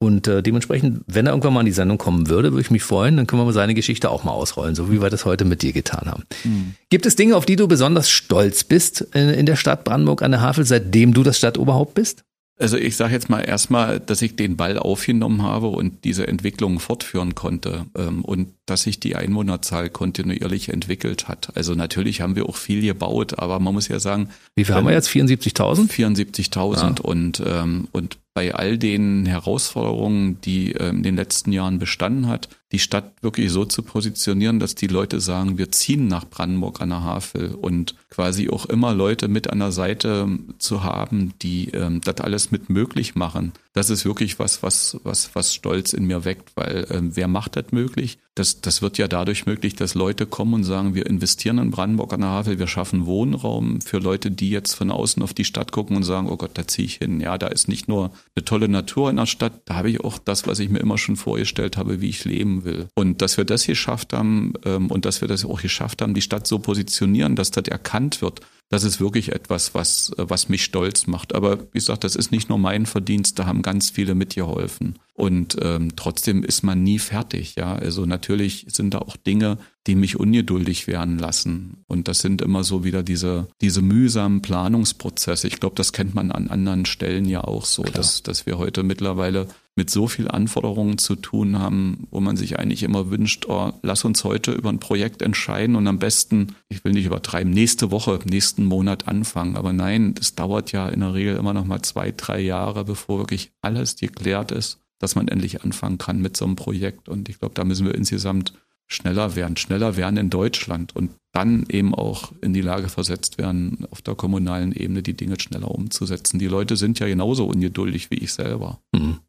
Und äh, dementsprechend, wenn er irgendwann mal in die Sendung kommen würde, würde ich mich freuen, dann können wir mal seine Geschichte auch mal ausrollen, so wie wir das heute mit dir getan haben. Mhm. Gibt es Dinge, auf die du besonders stolz bist in, in der Stadt Brandenburg an der Havel, seitdem du das Stadtoberhaupt bist? Also ich sage jetzt mal erstmal, dass ich den Ball aufgenommen habe und diese Entwicklung fortführen konnte ähm, und dass sich die Einwohnerzahl kontinuierlich entwickelt hat. Also natürlich haben wir auch viel gebaut, aber man muss ja sagen. Wie viel haben wir jetzt? 74.000? 74.000 ja. und, ähm, und bei all den Herausforderungen, die äh, in den letzten Jahren bestanden hat, die Stadt wirklich so zu positionieren, dass die Leute sagen, wir ziehen nach Brandenburg an der Havel und quasi auch immer Leute mit an der Seite zu haben, die ähm, das alles mit möglich machen. Das ist wirklich was, was, was, was Stolz in mir weckt, weil ähm, wer macht das möglich? Das, das wird ja dadurch möglich, dass Leute kommen und sagen, wir investieren in Brandenburg an der Havel, wir schaffen Wohnraum für Leute, die jetzt von außen auf die Stadt gucken und sagen, oh Gott, da ziehe ich hin. Ja, da ist nicht nur eine tolle Natur in der Stadt, da habe ich auch das, was ich mir immer schon vorgestellt habe, wie ich leben will. Und dass wir das geschafft haben ähm, und dass wir das auch geschafft haben, die Stadt so positionieren, dass das erkannt wird, das ist wirklich etwas, was, was mich stolz macht. Aber wie gesagt, das ist nicht nur mein Verdienst, da haben ganz viele mitgeholfen. Und ähm, trotzdem ist man nie fertig, ja. Also natürlich sind da auch Dinge, die mich ungeduldig werden lassen. Und das sind immer so wieder diese, diese mühsamen Planungsprozesse. Ich glaube, das kennt man an anderen Stellen ja auch so, dass, dass wir heute mittlerweile mit so viel Anforderungen zu tun haben, wo man sich eigentlich immer wünscht, oh, lass uns heute über ein Projekt entscheiden und am besten, ich will nicht übertreiben, nächste Woche, nächsten Monat anfangen. Aber nein, das dauert ja in der Regel immer noch mal zwei, drei Jahre, bevor wirklich alles geklärt ist, dass man endlich anfangen kann mit so einem Projekt. Und ich glaube, da müssen wir insgesamt schneller werden, schneller werden in Deutschland und dann eben auch in die Lage versetzt werden, auf der kommunalen Ebene die Dinge schneller umzusetzen. Die Leute sind ja genauso ungeduldig wie ich selber. Mhm.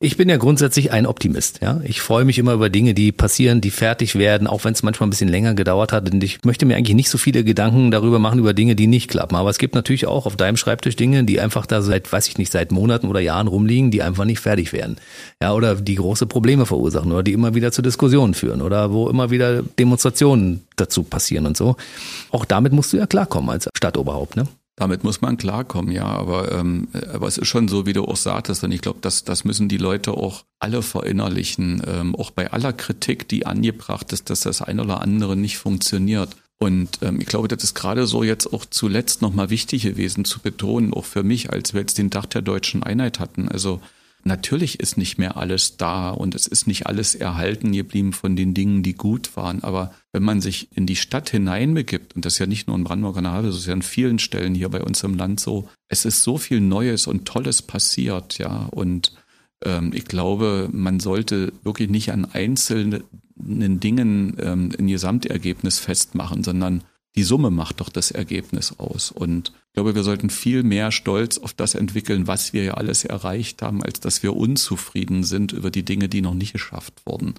Ich bin ja grundsätzlich ein Optimist. Ja, ich freue mich immer über Dinge, die passieren, die fertig werden, auch wenn es manchmal ein bisschen länger gedauert hat. Und ich möchte mir eigentlich nicht so viele Gedanken darüber machen über Dinge, die nicht klappen. Aber es gibt natürlich auch auf deinem Schreibtisch Dinge, die einfach da seit, weiß ich nicht, seit Monaten oder Jahren rumliegen, die einfach nicht fertig werden. Ja, oder die große Probleme verursachen oder die immer wieder zu Diskussionen führen oder wo immer wieder Demonstrationen dazu passieren und so. Auch damit musst du ja klarkommen als Stadtoberhaupt, ne? Damit muss man klarkommen, ja. Aber, ähm, aber es ist schon so, wie du auch sagtest, und ich glaube, das, das müssen die Leute auch alle verinnerlichen, ähm, auch bei aller Kritik, die angebracht ist, dass das eine oder andere nicht funktioniert. Und ähm, ich glaube, das ist gerade so jetzt auch zuletzt nochmal wichtig gewesen zu betonen, auch für mich, als wir jetzt den Tag der deutschen Einheit hatten. Also natürlich ist nicht mehr alles da und es ist nicht alles erhalten geblieben von den Dingen, die gut waren. Aber wenn man sich in die Stadt hineinbegibt, und das ist ja nicht nur in Brandenburg an das ist ja an vielen Stellen hier bei uns im Land so, es ist so viel Neues und Tolles passiert, ja. Und ähm, ich glaube, man sollte wirklich nicht an einzelnen Dingen ähm, ein Gesamtergebnis festmachen, sondern die Summe macht doch das Ergebnis aus. Und ich glaube, wir sollten viel mehr Stolz auf das entwickeln, was wir ja alles erreicht haben, als dass wir unzufrieden sind über die Dinge, die noch nicht geschafft wurden.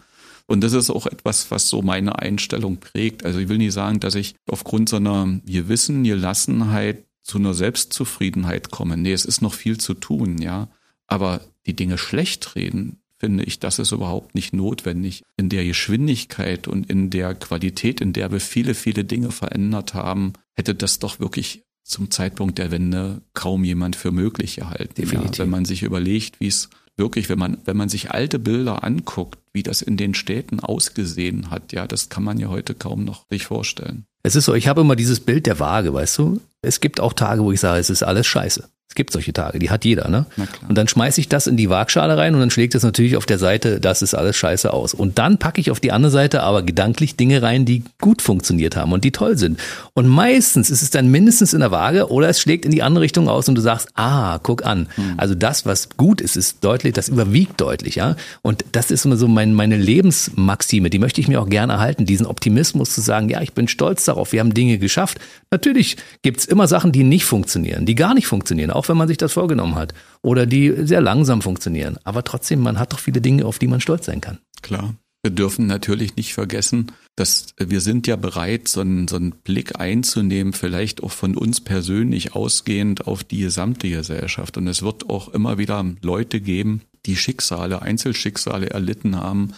Und das ist auch etwas, was so meine Einstellung prägt. Also ich will nicht sagen, dass ich aufgrund so einer Gewissen, Gelassenheit zu einer Selbstzufriedenheit komme. Nee, es ist noch viel zu tun, ja. Aber die Dinge schlecht reden, finde ich, das ist überhaupt nicht notwendig. In der Geschwindigkeit und in der Qualität, in der wir viele, viele Dinge verändert haben, hätte das doch wirklich zum Zeitpunkt der Wende kaum jemand für möglich gehalten. Definitiv. Ja, wenn man sich überlegt, wie es wirklich, wenn man, wenn man sich alte Bilder anguckt, wie das in den Städten ausgesehen hat, ja, das kann man ja heute kaum noch sich vorstellen. Es ist so, ich habe immer dieses Bild der Waage, weißt du? Es gibt auch Tage, wo ich sage, es ist alles scheiße. Es gibt solche Tage, die hat jeder, ne? Und dann schmeiße ich das in die Waagschale rein und dann schlägt es natürlich auf der Seite, das ist alles scheiße aus. Und dann packe ich auf die andere Seite aber gedanklich Dinge rein, die gut funktioniert haben und die toll sind. Und meistens ist es dann mindestens in der Waage oder es schlägt in die andere Richtung aus und du sagst, ah, guck an. Mhm. Also das, was gut ist, ist deutlich, das überwiegt deutlich, ja. Und das ist immer so mein, meine Lebensmaxime, die möchte ich mir auch gerne erhalten, diesen Optimismus zu sagen, ja, ich bin stolz darauf, wir haben Dinge geschafft. Natürlich gibt's immer Sachen, die nicht funktionieren, die gar nicht funktionieren. Auch auch wenn man sich das vorgenommen hat. Oder die sehr langsam funktionieren. Aber trotzdem, man hat doch viele Dinge, auf die man stolz sein kann. Klar. Wir dürfen natürlich nicht vergessen, dass wir sind ja bereit, so einen, so einen Blick einzunehmen, vielleicht auch von uns persönlich ausgehend auf die gesamte Gesellschaft. Und es wird auch immer wieder Leute geben, die Schicksale, Einzelschicksale erlitten haben,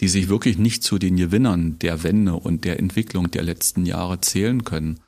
die sich wirklich nicht zu den Gewinnern der Wende und der Entwicklung der letzten Jahre zählen können.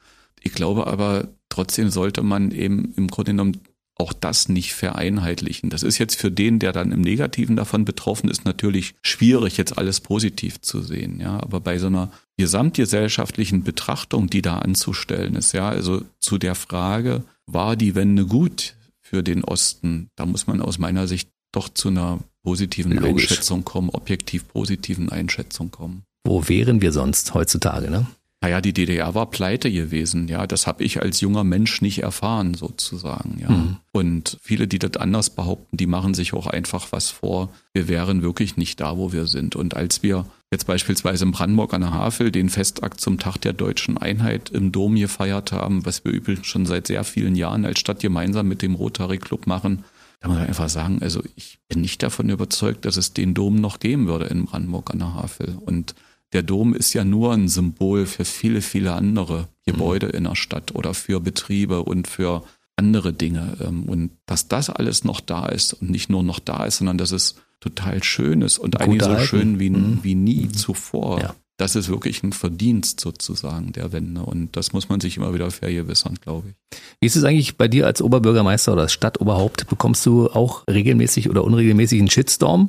Ich glaube aber, trotzdem sollte man eben im Grunde genommen auch das nicht vereinheitlichen. Das ist jetzt für den, der dann im Negativen davon betroffen ist, natürlich schwierig, jetzt alles positiv zu sehen. Ja, aber bei so einer gesamtgesellschaftlichen Betrachtung, die da anzustellen ist, ja, also zu der Frage, war die Wende gut für den Osten? Da muss man aus meiner Sicht doch zu einer positiven Logisch. Einschätzung kommen, objektiv positiven Einschätzung kommen. Wo wären wir sonst heutzutage, ne? Naja, die DDR war pleite gewesen, ja. Das habe ich als junger Mensch nicht erfahren, sozusagen, ja. Mhm. Und viele, die das anders behaupten, die machen sich auch einfach was vor. Wir wären wirklich nicht da, wo wir sind. Und als wir jetzt beispielsweise in Brandenburg an der Havel den Festakt zum Tag der deutschen Einheit im Dom gefeiert haben, was wir übrigens schon seit sehr vielen Jahren als Stadt gemeinsam mit dem Rotary Club machen, da muss man einfach sagen, also ich bin nicht davon überzeugt, dass es den Dom noch geben würde in Brandenburg an der Havel. Und der Dom ist ja nur ein Symbol für viele, viele andere Gebäude mhm. in der Stadt oder für Betriebe und für andere Dinge. Ähm, und dass das alles noch da ist und nicht nur noch da ist, sondern dass es total schön ist und Gut eigentlich so schön wie, mhm. wie nie mhm. zuvor. Ja. Das ist wirklich ein Verdienst sozusagen der Wende und das muss man sich immer wieder vergewissern, glaube ich. Wie ist es eigentlich bei dir als Oberbürgermeister oder als Stadtoberhaupt? Bekommst du auch regelmäßig oder unregelmäßig einen Shitstorm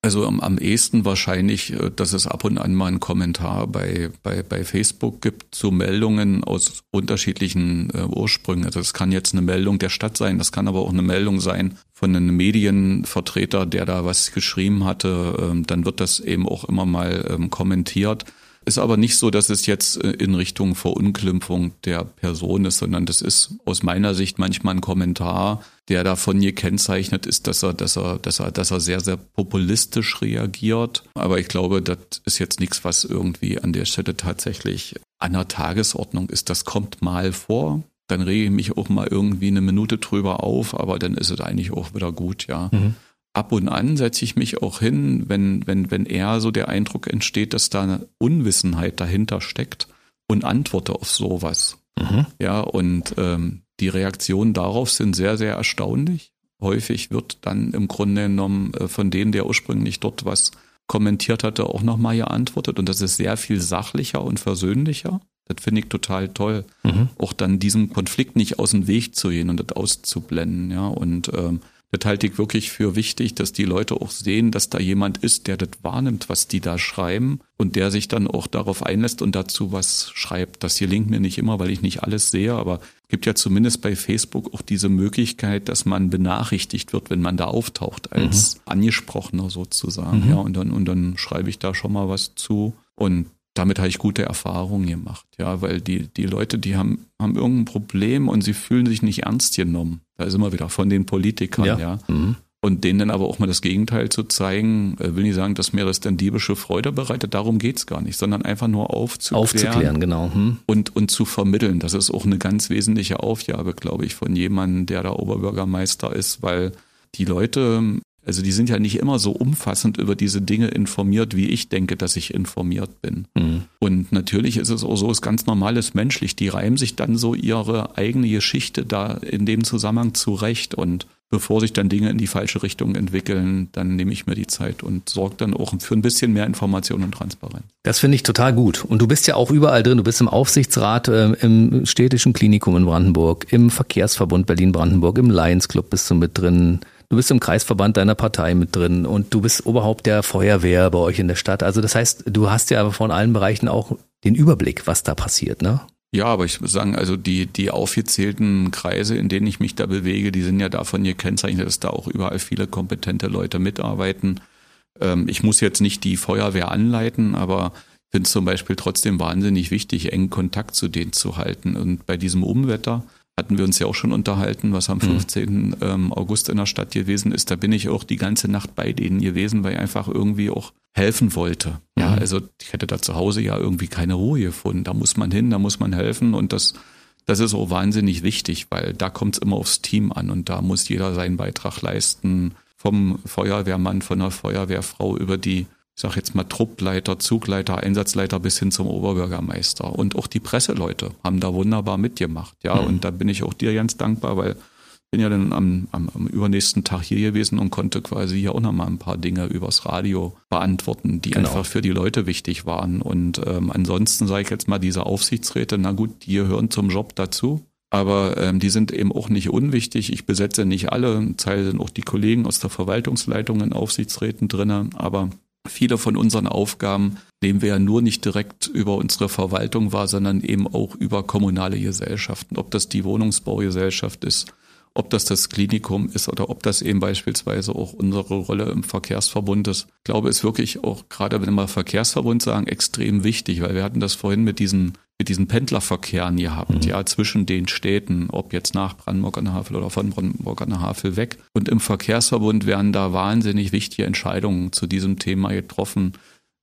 also am, am ehesten wahrscheinlich, äh, dass es ab und an mal einen Kommentar bei, bei, bei Facebook gibt zu Meldungen aus unterschiedlichen äh, Ursprüngen. Also es kann jetzt eine Meldung der Stadt sein, das kann aber auch eine Meldung sein von einem Medienvertreter, der da was geschrieben hatte. Ähm, dann wird das eben auch immer mal ähm, kommentiert. Ist aber nicht so, dass es jetzt äh, in Richtung Verunglimpfung der Person ist, sondern das ist aus meiner Sicht manchmal ein Kommentar, der davon gekennzeichnet ist, dass er, dass er, dass er, dass er sehr, sehr populistisch reagiert. Aber ich glaube, das ist jetzt nichts, was irgendwie an der Stelle tatsächlich an der Tagesordnung ist. Das kommt mal vor. Dann rege ich mich auch mal irgendwie eine Minute drüber auf, aber dann ist es eigentlich auch wieder gut, ja. Mhm ab und an setze ich mich auch hin, wenn, wenn, wenn eher so der Eindruck entsteht, dass da eine Unwissenheit dahinter steckt und antworte auf sowas. Mhm. Ja, und ähm, die Reaktionen darauf sind sehr, sehr erstaunlich. Häufig wird dann im Grunde genommen äh, von dem, der ursprünglich dort was kommentiert hatte, auch nochmal geantwortet. Und das ist sehr viel sachlicher und versöhnlicher. Das finde ich total toll. Mhm. Auch dann diesem Konflikt nicht aus dem Weg zu gehen und das auszublenden, ja. Und ähm, das halte ich wirklich für wichtig, dass die Leute auch sehen, dass da jemand ist, der das wahrnimmt, was die da schreiben und der sich dann auch darauf einlässt und dazu was schreibt. Das gelingt mir nicht immer, weil ich nicht alles sehe, aber es gibt ja zumindest bei Facebook auch diese Möglichkeit, dass man benachrichtigt wird, wenn man da auftaucht, als mhm. Angesprochener sozusagen. Mhm. Ja, und dann, und dann schreibe ich da schon mal was zu. Und damit habe ich gute Erfahrungen gemacht, ja, weil die, die Leute, die haben, haben irgendein Problem und sie fühlen sich nicht ernst genommen. Da ist immer wieder von den Politikern, ja. ja. Mhm. Und denen dann aber auch mal das Gegenteil zu zeigen, äh, will nicht sagen, dass mir das dann diebische Freude bereitet, darum geht's gar nicht, sondern einfach nur aufzuklären. Aufzuklären, genau. Hm. Und, und zu vermitteln. Das ist auch eine ganz wesentliche Aufgabe, glaube ich, von jemandem, der da Oberbürgermeister ist, weil die Leute also die sind ja nicht immer so umfassend über diese Dinge informiert, wie ich denke, dass ich informiert bin. Mhm. Und natürlich ist es auch so, ist ganz normales menschlich. Die reimen sich dann so ihre eigene Geschichte da in dem Zusammenhang zurecht und bevor sich dann Dinge in die falsche Richtung entwickeln, dann nehme ich mir die Zeit und sorge dann auch für ein bisschen mehr Information und Transparenz. Das finde ich total gut. Und du bist ja auch überall drin. Du bist im Aufsichtsrat, äh, im städtischen Klinikum in Brandenburg, im Verkehrsverbund Berlin-Brandenburg, im Lions Club bist du mit drin. Du bist im Kreisverband deiner Partei mit drin und du bist Oberhaupt der Feuerwehr bei euch in der Stadt. Also das heißt, du hast ja von allen Bereichen auch den Überblick, was da passiert, ne? Ja, aber ich muss sagen, also die, die aufgezählten Kreise, in denen ich mich da bewege, die sind ja davon gekennzeichnet, dass da auch überall viele kompetente Leute mitarbeiten. Ähm, ich muss jetzt nicht die Feuerwehr anleiten, aber finde es zum Beispiel trotzdem wahnsinnig wichtig, engen Kontakt zu denen zu halten. Und bei diesem Umwetter hatten wir uns ja auch schon unterhalten, was am 15. Mhm. Ähm, August in der Stadt gewesen ist. Da bin ich auch die ganze Nacht bei denen gewesen, weil ich einfach irgendwie auch helfen wollte. Ja, mhm. also ich hätte da zu Hause ja irgendwie keine Ruhe gefunden. Da muss man hin, da muss man helfen und das, das ist auch wahnsinnig wichtig, weil da kommt es immer aufs Team an und da muss jeder seinen Beitrag leisten. Vom Feuerwehrmann, von der Feuerwehrfrau über die ich sage jetzt mal Truppleiter, Zugleiter, Einsatzleiter bis hin zum Oberbürgermeister. Und auch die Presseleute haben da wunderbar mitgemacht. Ja, mhm. und da bin ich auch dir ganz dankbar, weil ich bin ja dann am, am, am übernächsten Tag hier gewesen und konnte quasi hier auch nochmal ein paar Dinge übers Radio beantworten, die genau. einfach für die Leute wichtig waren. Und ähm, ansonsten sage ich jetzt mal, diese Aufsichtsräte, na gut, die gehören zum Job dazu. Aber ähm, die sind eben auch nicht unwichtig. Ich besetze nicht alle. Ein Teil sind auch die Kollegen aus der Verwaltungsleitung in Aufsichtsräten drinnen. Aber Viele von unseren Aufgaben nehmen wir ja nur nicht direkt über unsere Verwaltung wahr, sondern eben auch über kommunale Gesellschaften. Ob das die Wohnungsbaugesellschaft ist, ob das das Klinikum ist oder ob das eben beispielsweise auch unsere Rolle im Verkehrsverbund ist. Ich glaube, ist wirklich auch, gerade wenn wir Verkehrsverbund sagen, extrem wichtig, weil wir hatten das vorhin mit diesen mit diesen Pendlerverkehren gehabt, mhm. ja, zwischen den Städten, ob jetzt nach Brandenburg an der Havel oder von Brandenburg an der Havel weg. Und im Verkehrsverbund werden da wahnsinnig wichtige Entscheidungen zu diesem Thema getroffen.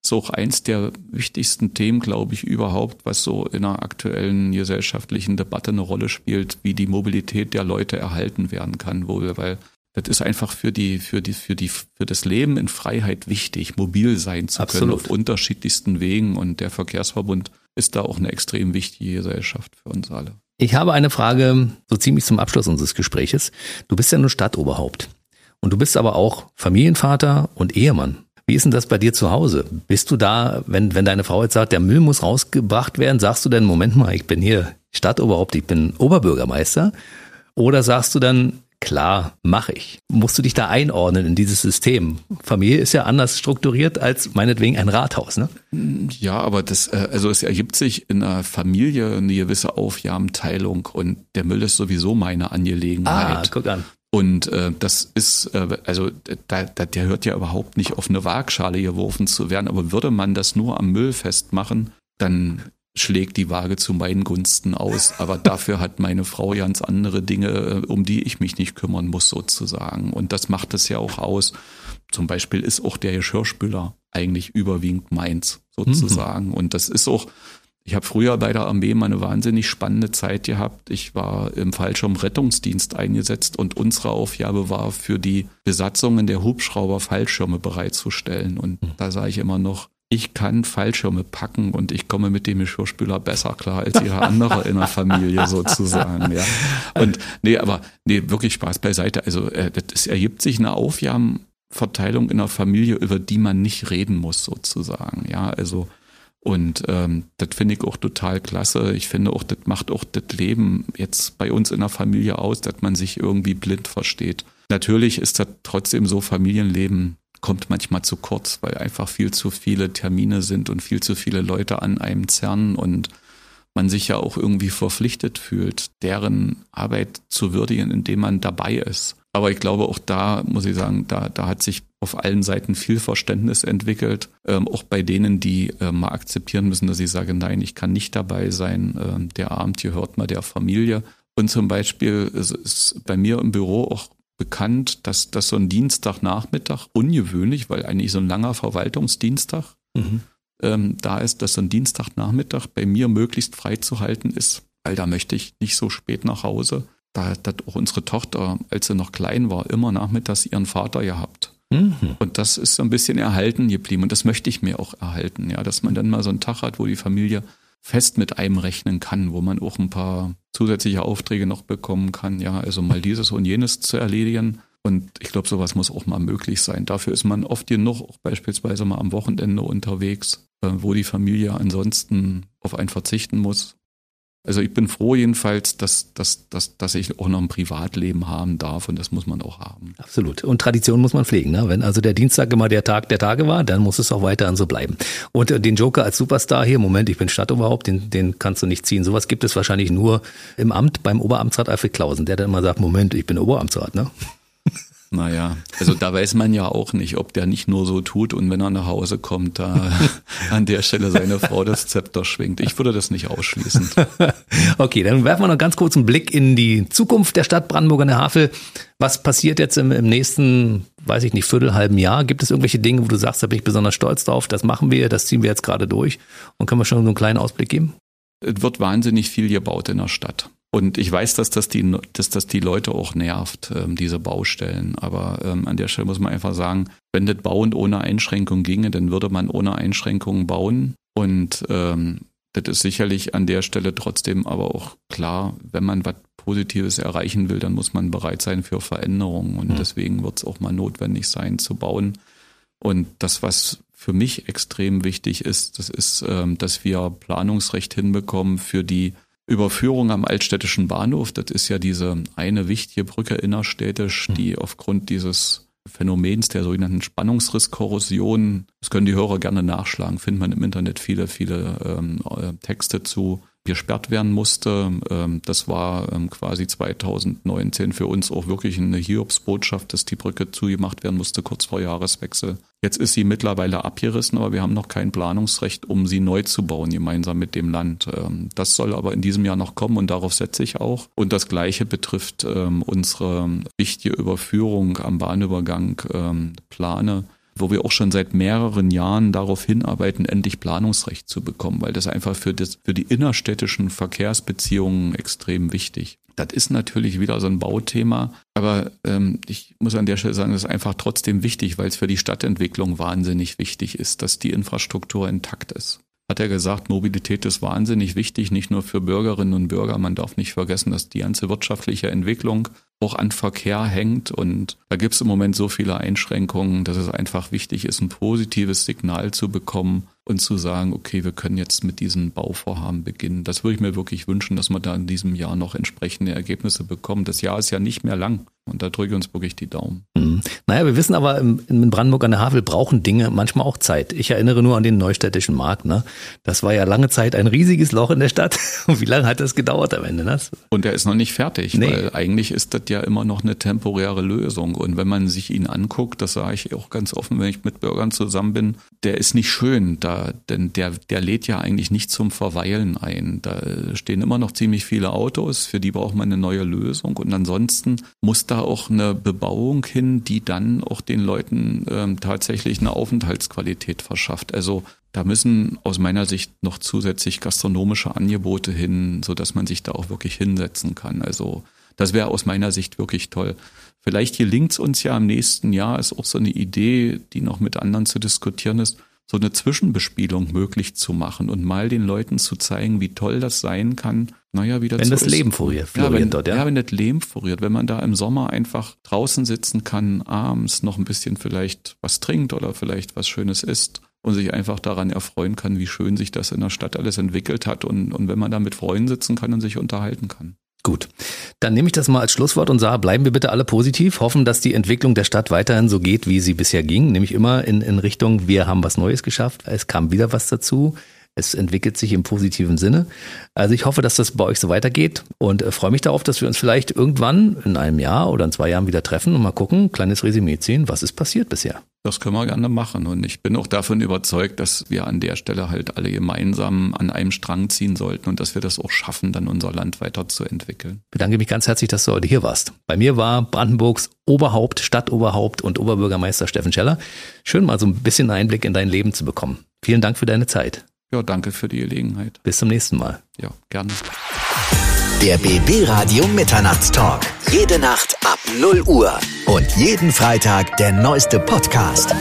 Das ist auch eins der wichtigsten Themen, glaube ich, überhaupt, was so in einer aktuellen gesellschaftlichen Debatte eine Rolle spielt, wie die Mobilität der Leute erhalten werden kann, wo wir, weil das ist einfach für die, für die, für die, für das Leben in Freiheit wichtig, mobil sein zu Absolut. können auf unterschiedlichsten Wegen. Und der Verkehrsverbund ist da auch eine extrem wichtige Gesellschaft für uns alle. Ich habe eine Frage so ziemlich zum Abschluss unseres Gespräches. Du bist ja nur Stadtoberhaupt. Und du bist aber auch Familienvater und Ehemann. Wie ist denn das bei dir zu Hause? Bist du da, wenn, wenn deine Frau jetzt sagt, der Müll muss rausgebracht werden, sagst du denn, Moment mal, ich bin hier Stadtoberhaupt, ich bin Oberbürgermeister? Oder sagst du dann, Klar, mache ich. Musst du dich da einordnen in dieses System? Familie ist ja anders strukturiert als meinetwegen ein Rathaus, ne? Ja, aber das, äh, also es ergibt sich in einer Familie eine gewisse Aufgabenteilung und der Müll ist sowieso meine Angelegenheit. Ah, guck an. Und äh, das ist, äh, also da, da, der hört ja überhaupt nicht auf eine Waagschale geworfen zu werden, aber würde man das nur am Müll festmachen, dann schlägt die Waage zu meinen Gunsten aus. Aber dafür hat meine Frau ganz andere Dinge, äh, um die ich mich nicht kümmern muss, sozusagen. Und das macht es ja auch aus. Zum Beispiel ist auch der Geschirrspüler eigentlich überwiegend meins, sozusagen. Mhm. Und das ist auch, ich habe früher bei der Armee mal eine wahnsinnig spannende Zeit gehabt. Ich war im Fallschirmrettungsdienst eingesetzt und unsere Aufgabe war, für die Besatzungen der Hubschrauber Fallschirme bereitzustellen. Und mhm. da sah ich immer noch, ich kann Fallschirme packen und ich komme mit dem Geschirrspüler besser klar als ihre andere in der Familie sozusagen. Ja. Und nee, aber nee, wirklich Spaß beiseite. Also äh, es ergibt sich eine Aufgabenverteilung in der Familie, über die man nicht reden muss sozusagen. Ja, also Und ähm, das finde ich auch total klasse. Ich finde auch, das macht auch das Leben jetzt bei uns in der Familie aus, dass man sich irgendwie blind versteht. Natürlich ist das trotzdem so, Familienleben kommt manchmal zu kurz, weil einfach viel zu viele Termine sind und viel zu viele Leute an einem zerren und man sich ja auch irgendwie verpflichtet fühlt, deren Arbeit zu würdigen, indem man dabei ist. Aber ich glaube, auch da muss ich sagen, da, da hat sich auf allen Seiten viel Verständnis entwickelt. Ähm, auch bei denen, die äh, mal akzeptieren müssen, dass ich sage, nein, ich kann nicht dabei sein. Ähm, der Abend gehört mal der Familie. Und zum Beispiel ist, ist bei mir im Büro auch bekannt, dass, dass so ein Dienstagnachmittag ungewöhnlich, weil eigentlich so ein langer Verwaltungsdienstag mhm. ähm, da ist, dass so ein Dienstagnachmittag bei mir möglichst frei zu halten ist, weil da möchte ich nicht so spät nach Hause da hat auch unsere Tochter, als sie noch klein war, immer nachmittags ihren Vater gehabt. Mhm. Und das ist so ein bisschen erhalten geblieben. Und das möchte ich mir auch erhalten, ja, dass man dann mal so einen Tag hat, wo die Familie fest mit einem rechnen kann, wo man auch ein paar zusätzliche Aufträge noch bekommen kann, ja, also mal dieses und jenes zu erledigen. Und ich glaube, sowas muss auch mal möglich sein. Dafür ist man oft genug auch beispielsweise mal am Wochenende unterwegs, äh, wo die Familie ansonsten auf einen verzichten muss. Also ich bin froh jedenfalls, dass, dass, dass, dass ich auch noch ein Privatleben haben darf und das muss man auch haben. Absolut. Und Tradition muss man pflegen. Ne? Wenn also der Dienstag immer der Tag der Tage war, dann muss es auch weiterhin so bleiben. Und äh, den Joker als Superstar hier, Moment, ich bin Stadtoberhaupt, den, den kannst du nicht ziehen. Sowas gibt es wahrscheinlich nur im Amt beim Oberamtsrat Alfred Klausen, der dann immer sagt, Moment, ich bin Oberamtsrat. Ne? Naja, also da weiß man ja auch nicht, ob der nicht nur so tut und wenn er nach Hause kommt, da an der Stelle seine Frau das Zepter schwingt. Ich würde das nicht ausschließen. Okay, dann werfen wir noch ganz kurz einen Blick in die Zukunft der Stadt Brandenburg an der Havel. Was passiert jetzt im, im nächsten, weiß ich nicht, viertelhalben Jahr? Gibt es irgendwelche Dinge, wo du sagst, da bin ich besonders stolz drauf, das machen wir, das ziehen wir jetzt gerade durch? Und können wir schon so einen kleinen Ausblick geben? Es wird wahnsinnig viel gebaut in der Stadt. Und ich weiß, dass das die, dass das die Leute auch nervt, ähm, diese Baustellen. Aber ähm, an der Stelle muss man einfach sagen, wenn das Bauen ohne Einschränkung ginge, dann würde man ohne Einschränkungen bauen. Und ähm, das ist sicherlich an der Stelle trotzdem aber auch klar, wenn man was Positives erreichen will, dann muss man bereit sein für Veränderungen. Und mhm. deswegen wird es auch mal notwendig sein zu bauen. Und das, was für mich extrem wichtig ist, das ist, ähm, dass wir Planungsrecht hinbekommen für die Überführung am Altstädtischen Bahnhof. Das ist ja diese eine wichtige Brücke innerstädtisch, hm. die aufgrund dieses Phänomens der sogenannten Spannungsrisskorrosion, das können die Hörer gerne nachschlagen, findet man im Internet viele, viele ähm, äh, Texte zu, gesperrt werden musste. Ähm, das war ähm, quasi 2019 für uns auch wirklich eine Hiobsbotschaft, dass die Brücke zugemacht werden musste kurz vor Jahreswechsel. Jetzt ist sie mittlerweile abgerissen, aber wir haben noch kein Planungsrecht, um sie neu zu bauen, gemeinsam mit dem Land. Ähm, das soll aber in diesem Jahr noch kommen und darauf setze ich auch. Und das Gleiche betrifft unsere wichtige Überführung am Bahnübergang Plane wo wir auch schon seit mehreren Jahren darauf hinarbeiten, endlich Planungsrecht zu bekommen, weil das einfach für, das, für die innerstädtischen Verkehrsbeziehungen extrem wichtig. Das ist natürlich wieder so ein Bauthema, aber ähm, ich muss an der Stelle sagen, das ist einfach trotzdem wichtig, weil es für die Stadtentwicklung wahnsinnig wichtig ist, dass die Infrastruktur intakt ist hat er gesagt, Mobilität ist wahnsinnig wichtig, nicht nur für Bürgerinnen und Bürger. Man darf nicht vergessen, dass die ganze wirtschaftliche Entwicklung auch an Verkehr hängt. Und da gibt es im Moment so viele Einschränkungen, dass es einfach wichtig ist, ein positives Signal zu bekommen und zu sagen, okay, wir können jetzt mit diesen Bauvorhaben beginnen. Das würde ich mir wirklich wünschen, dass wir da in diesem Jahr noch entsprechende Ergebnisse bekommen. Das Jahr ist ja nicht mehr lang. Und da drücke ich uns wirklich die Daumen. Mhm. Naja, wir wissen aber, in Brandenburg an der Havel brauchen Dinge manchmal auch Zeit. Ich erinnere nur an den neustädtischen Markt. Ne? Das war ja lange Zeit ein riesiges Loch in der Stadt. Und wie lange hat das gedauert am Ende? Ne? Und der ist noch nicht fertig, nee. weil eigentlich ist das ja immer noch eine temporäre Lösung. Und wenn man sich ihn anguckt, das sage ich auch ganz offen, wenn ich mit Bürgern zusammen bin, der ist nicht schön, da, denn der, der lädt ja eigentlich nicht zum Verweilen ein. Da stehen immer noch ziemlich viele Autos, für die braucht man eine neue Lösung. Und ansonsten muss da auch eine Bebauung hin, die dann auch den Leuten ähm, tatsächlich eine Aufenthaltsqualität verschafft. Also da müssen aus meiner Sicht noch zusätzlich gastronomische Angebote hin, so dass man sich da auch wirklich hinsetzen kann. Also das wäre aus meiner Sicht wirklich toll. Vielleicht gelingt es uns ja im nächsten Jahr, ist auch so eine Idee, die noch mit anderen zu diskutieren ist, so eine Zwischenbespielung möglich zu machen und mal den Leuten zu zeigen, wie toll das sein kann. Naja, wie das Wenn so das ist. Leben floriert, ja, wenn, dort, ja. ja, wenn das Leben floriert, wenn man da im Sommer einfach draußen sitzen kann, abends noch ein bisschen vielleicht was trinkt oder vielleicht was Schönes isst und sich einfach daran erfreuen kann, wie schön sich das in der Stadt alles entwickelt hat und, und wenn man da mit Freunden sitzen kann und sich unterhalten kann. Gut, dann nehme ich das mal als Schlusswort und sage, bleiben wir bitte alle positiv, hoffen, dass die Entwicklung der Stadt weiterhin so geht, wie sie bisher ging, nämlich immer in, in Richtung, wir haben was Neues geschafft, es kam wieder was dazu, es entwickelt sich im positiven Sinne. Also ich hoffe, dass das bei euch so weitergeht und äh, freue mich darauf, dass wir uns vielleicht irgendwann in einem Jahr oder in zwei Jahren wieder treffen und mal gucken, kleines Resümee ziehen, was ist passiert bisher. Das können wir gerne machen. Und ich bin auch davon überzeugt, dass wir an der Stelle halt alle gemeinsam an einem Strang ziehen sollten und dass wir das auch schaffen, dann unser Land weiterzuentwickeln. Ich bedanke mich ganz herzlich, dass du heute hier warst. Bei mir war Brandenburgs Oberhaupt, Stadtoberhaupt und Oberbürgermeister Steffen Scheller. Schön mal so ein bisschen Einblick in dein Leben zu bekommen. Vielen Dank für deine Zeit. Ja, danke für die Gelegenheit. Bis zum nächsten Mal. Ja, gerne. Der BB Radio Mitternachtstalk. Jede Nacht ab 0 Uhr. Und jeden Freitag der neueste Podcast.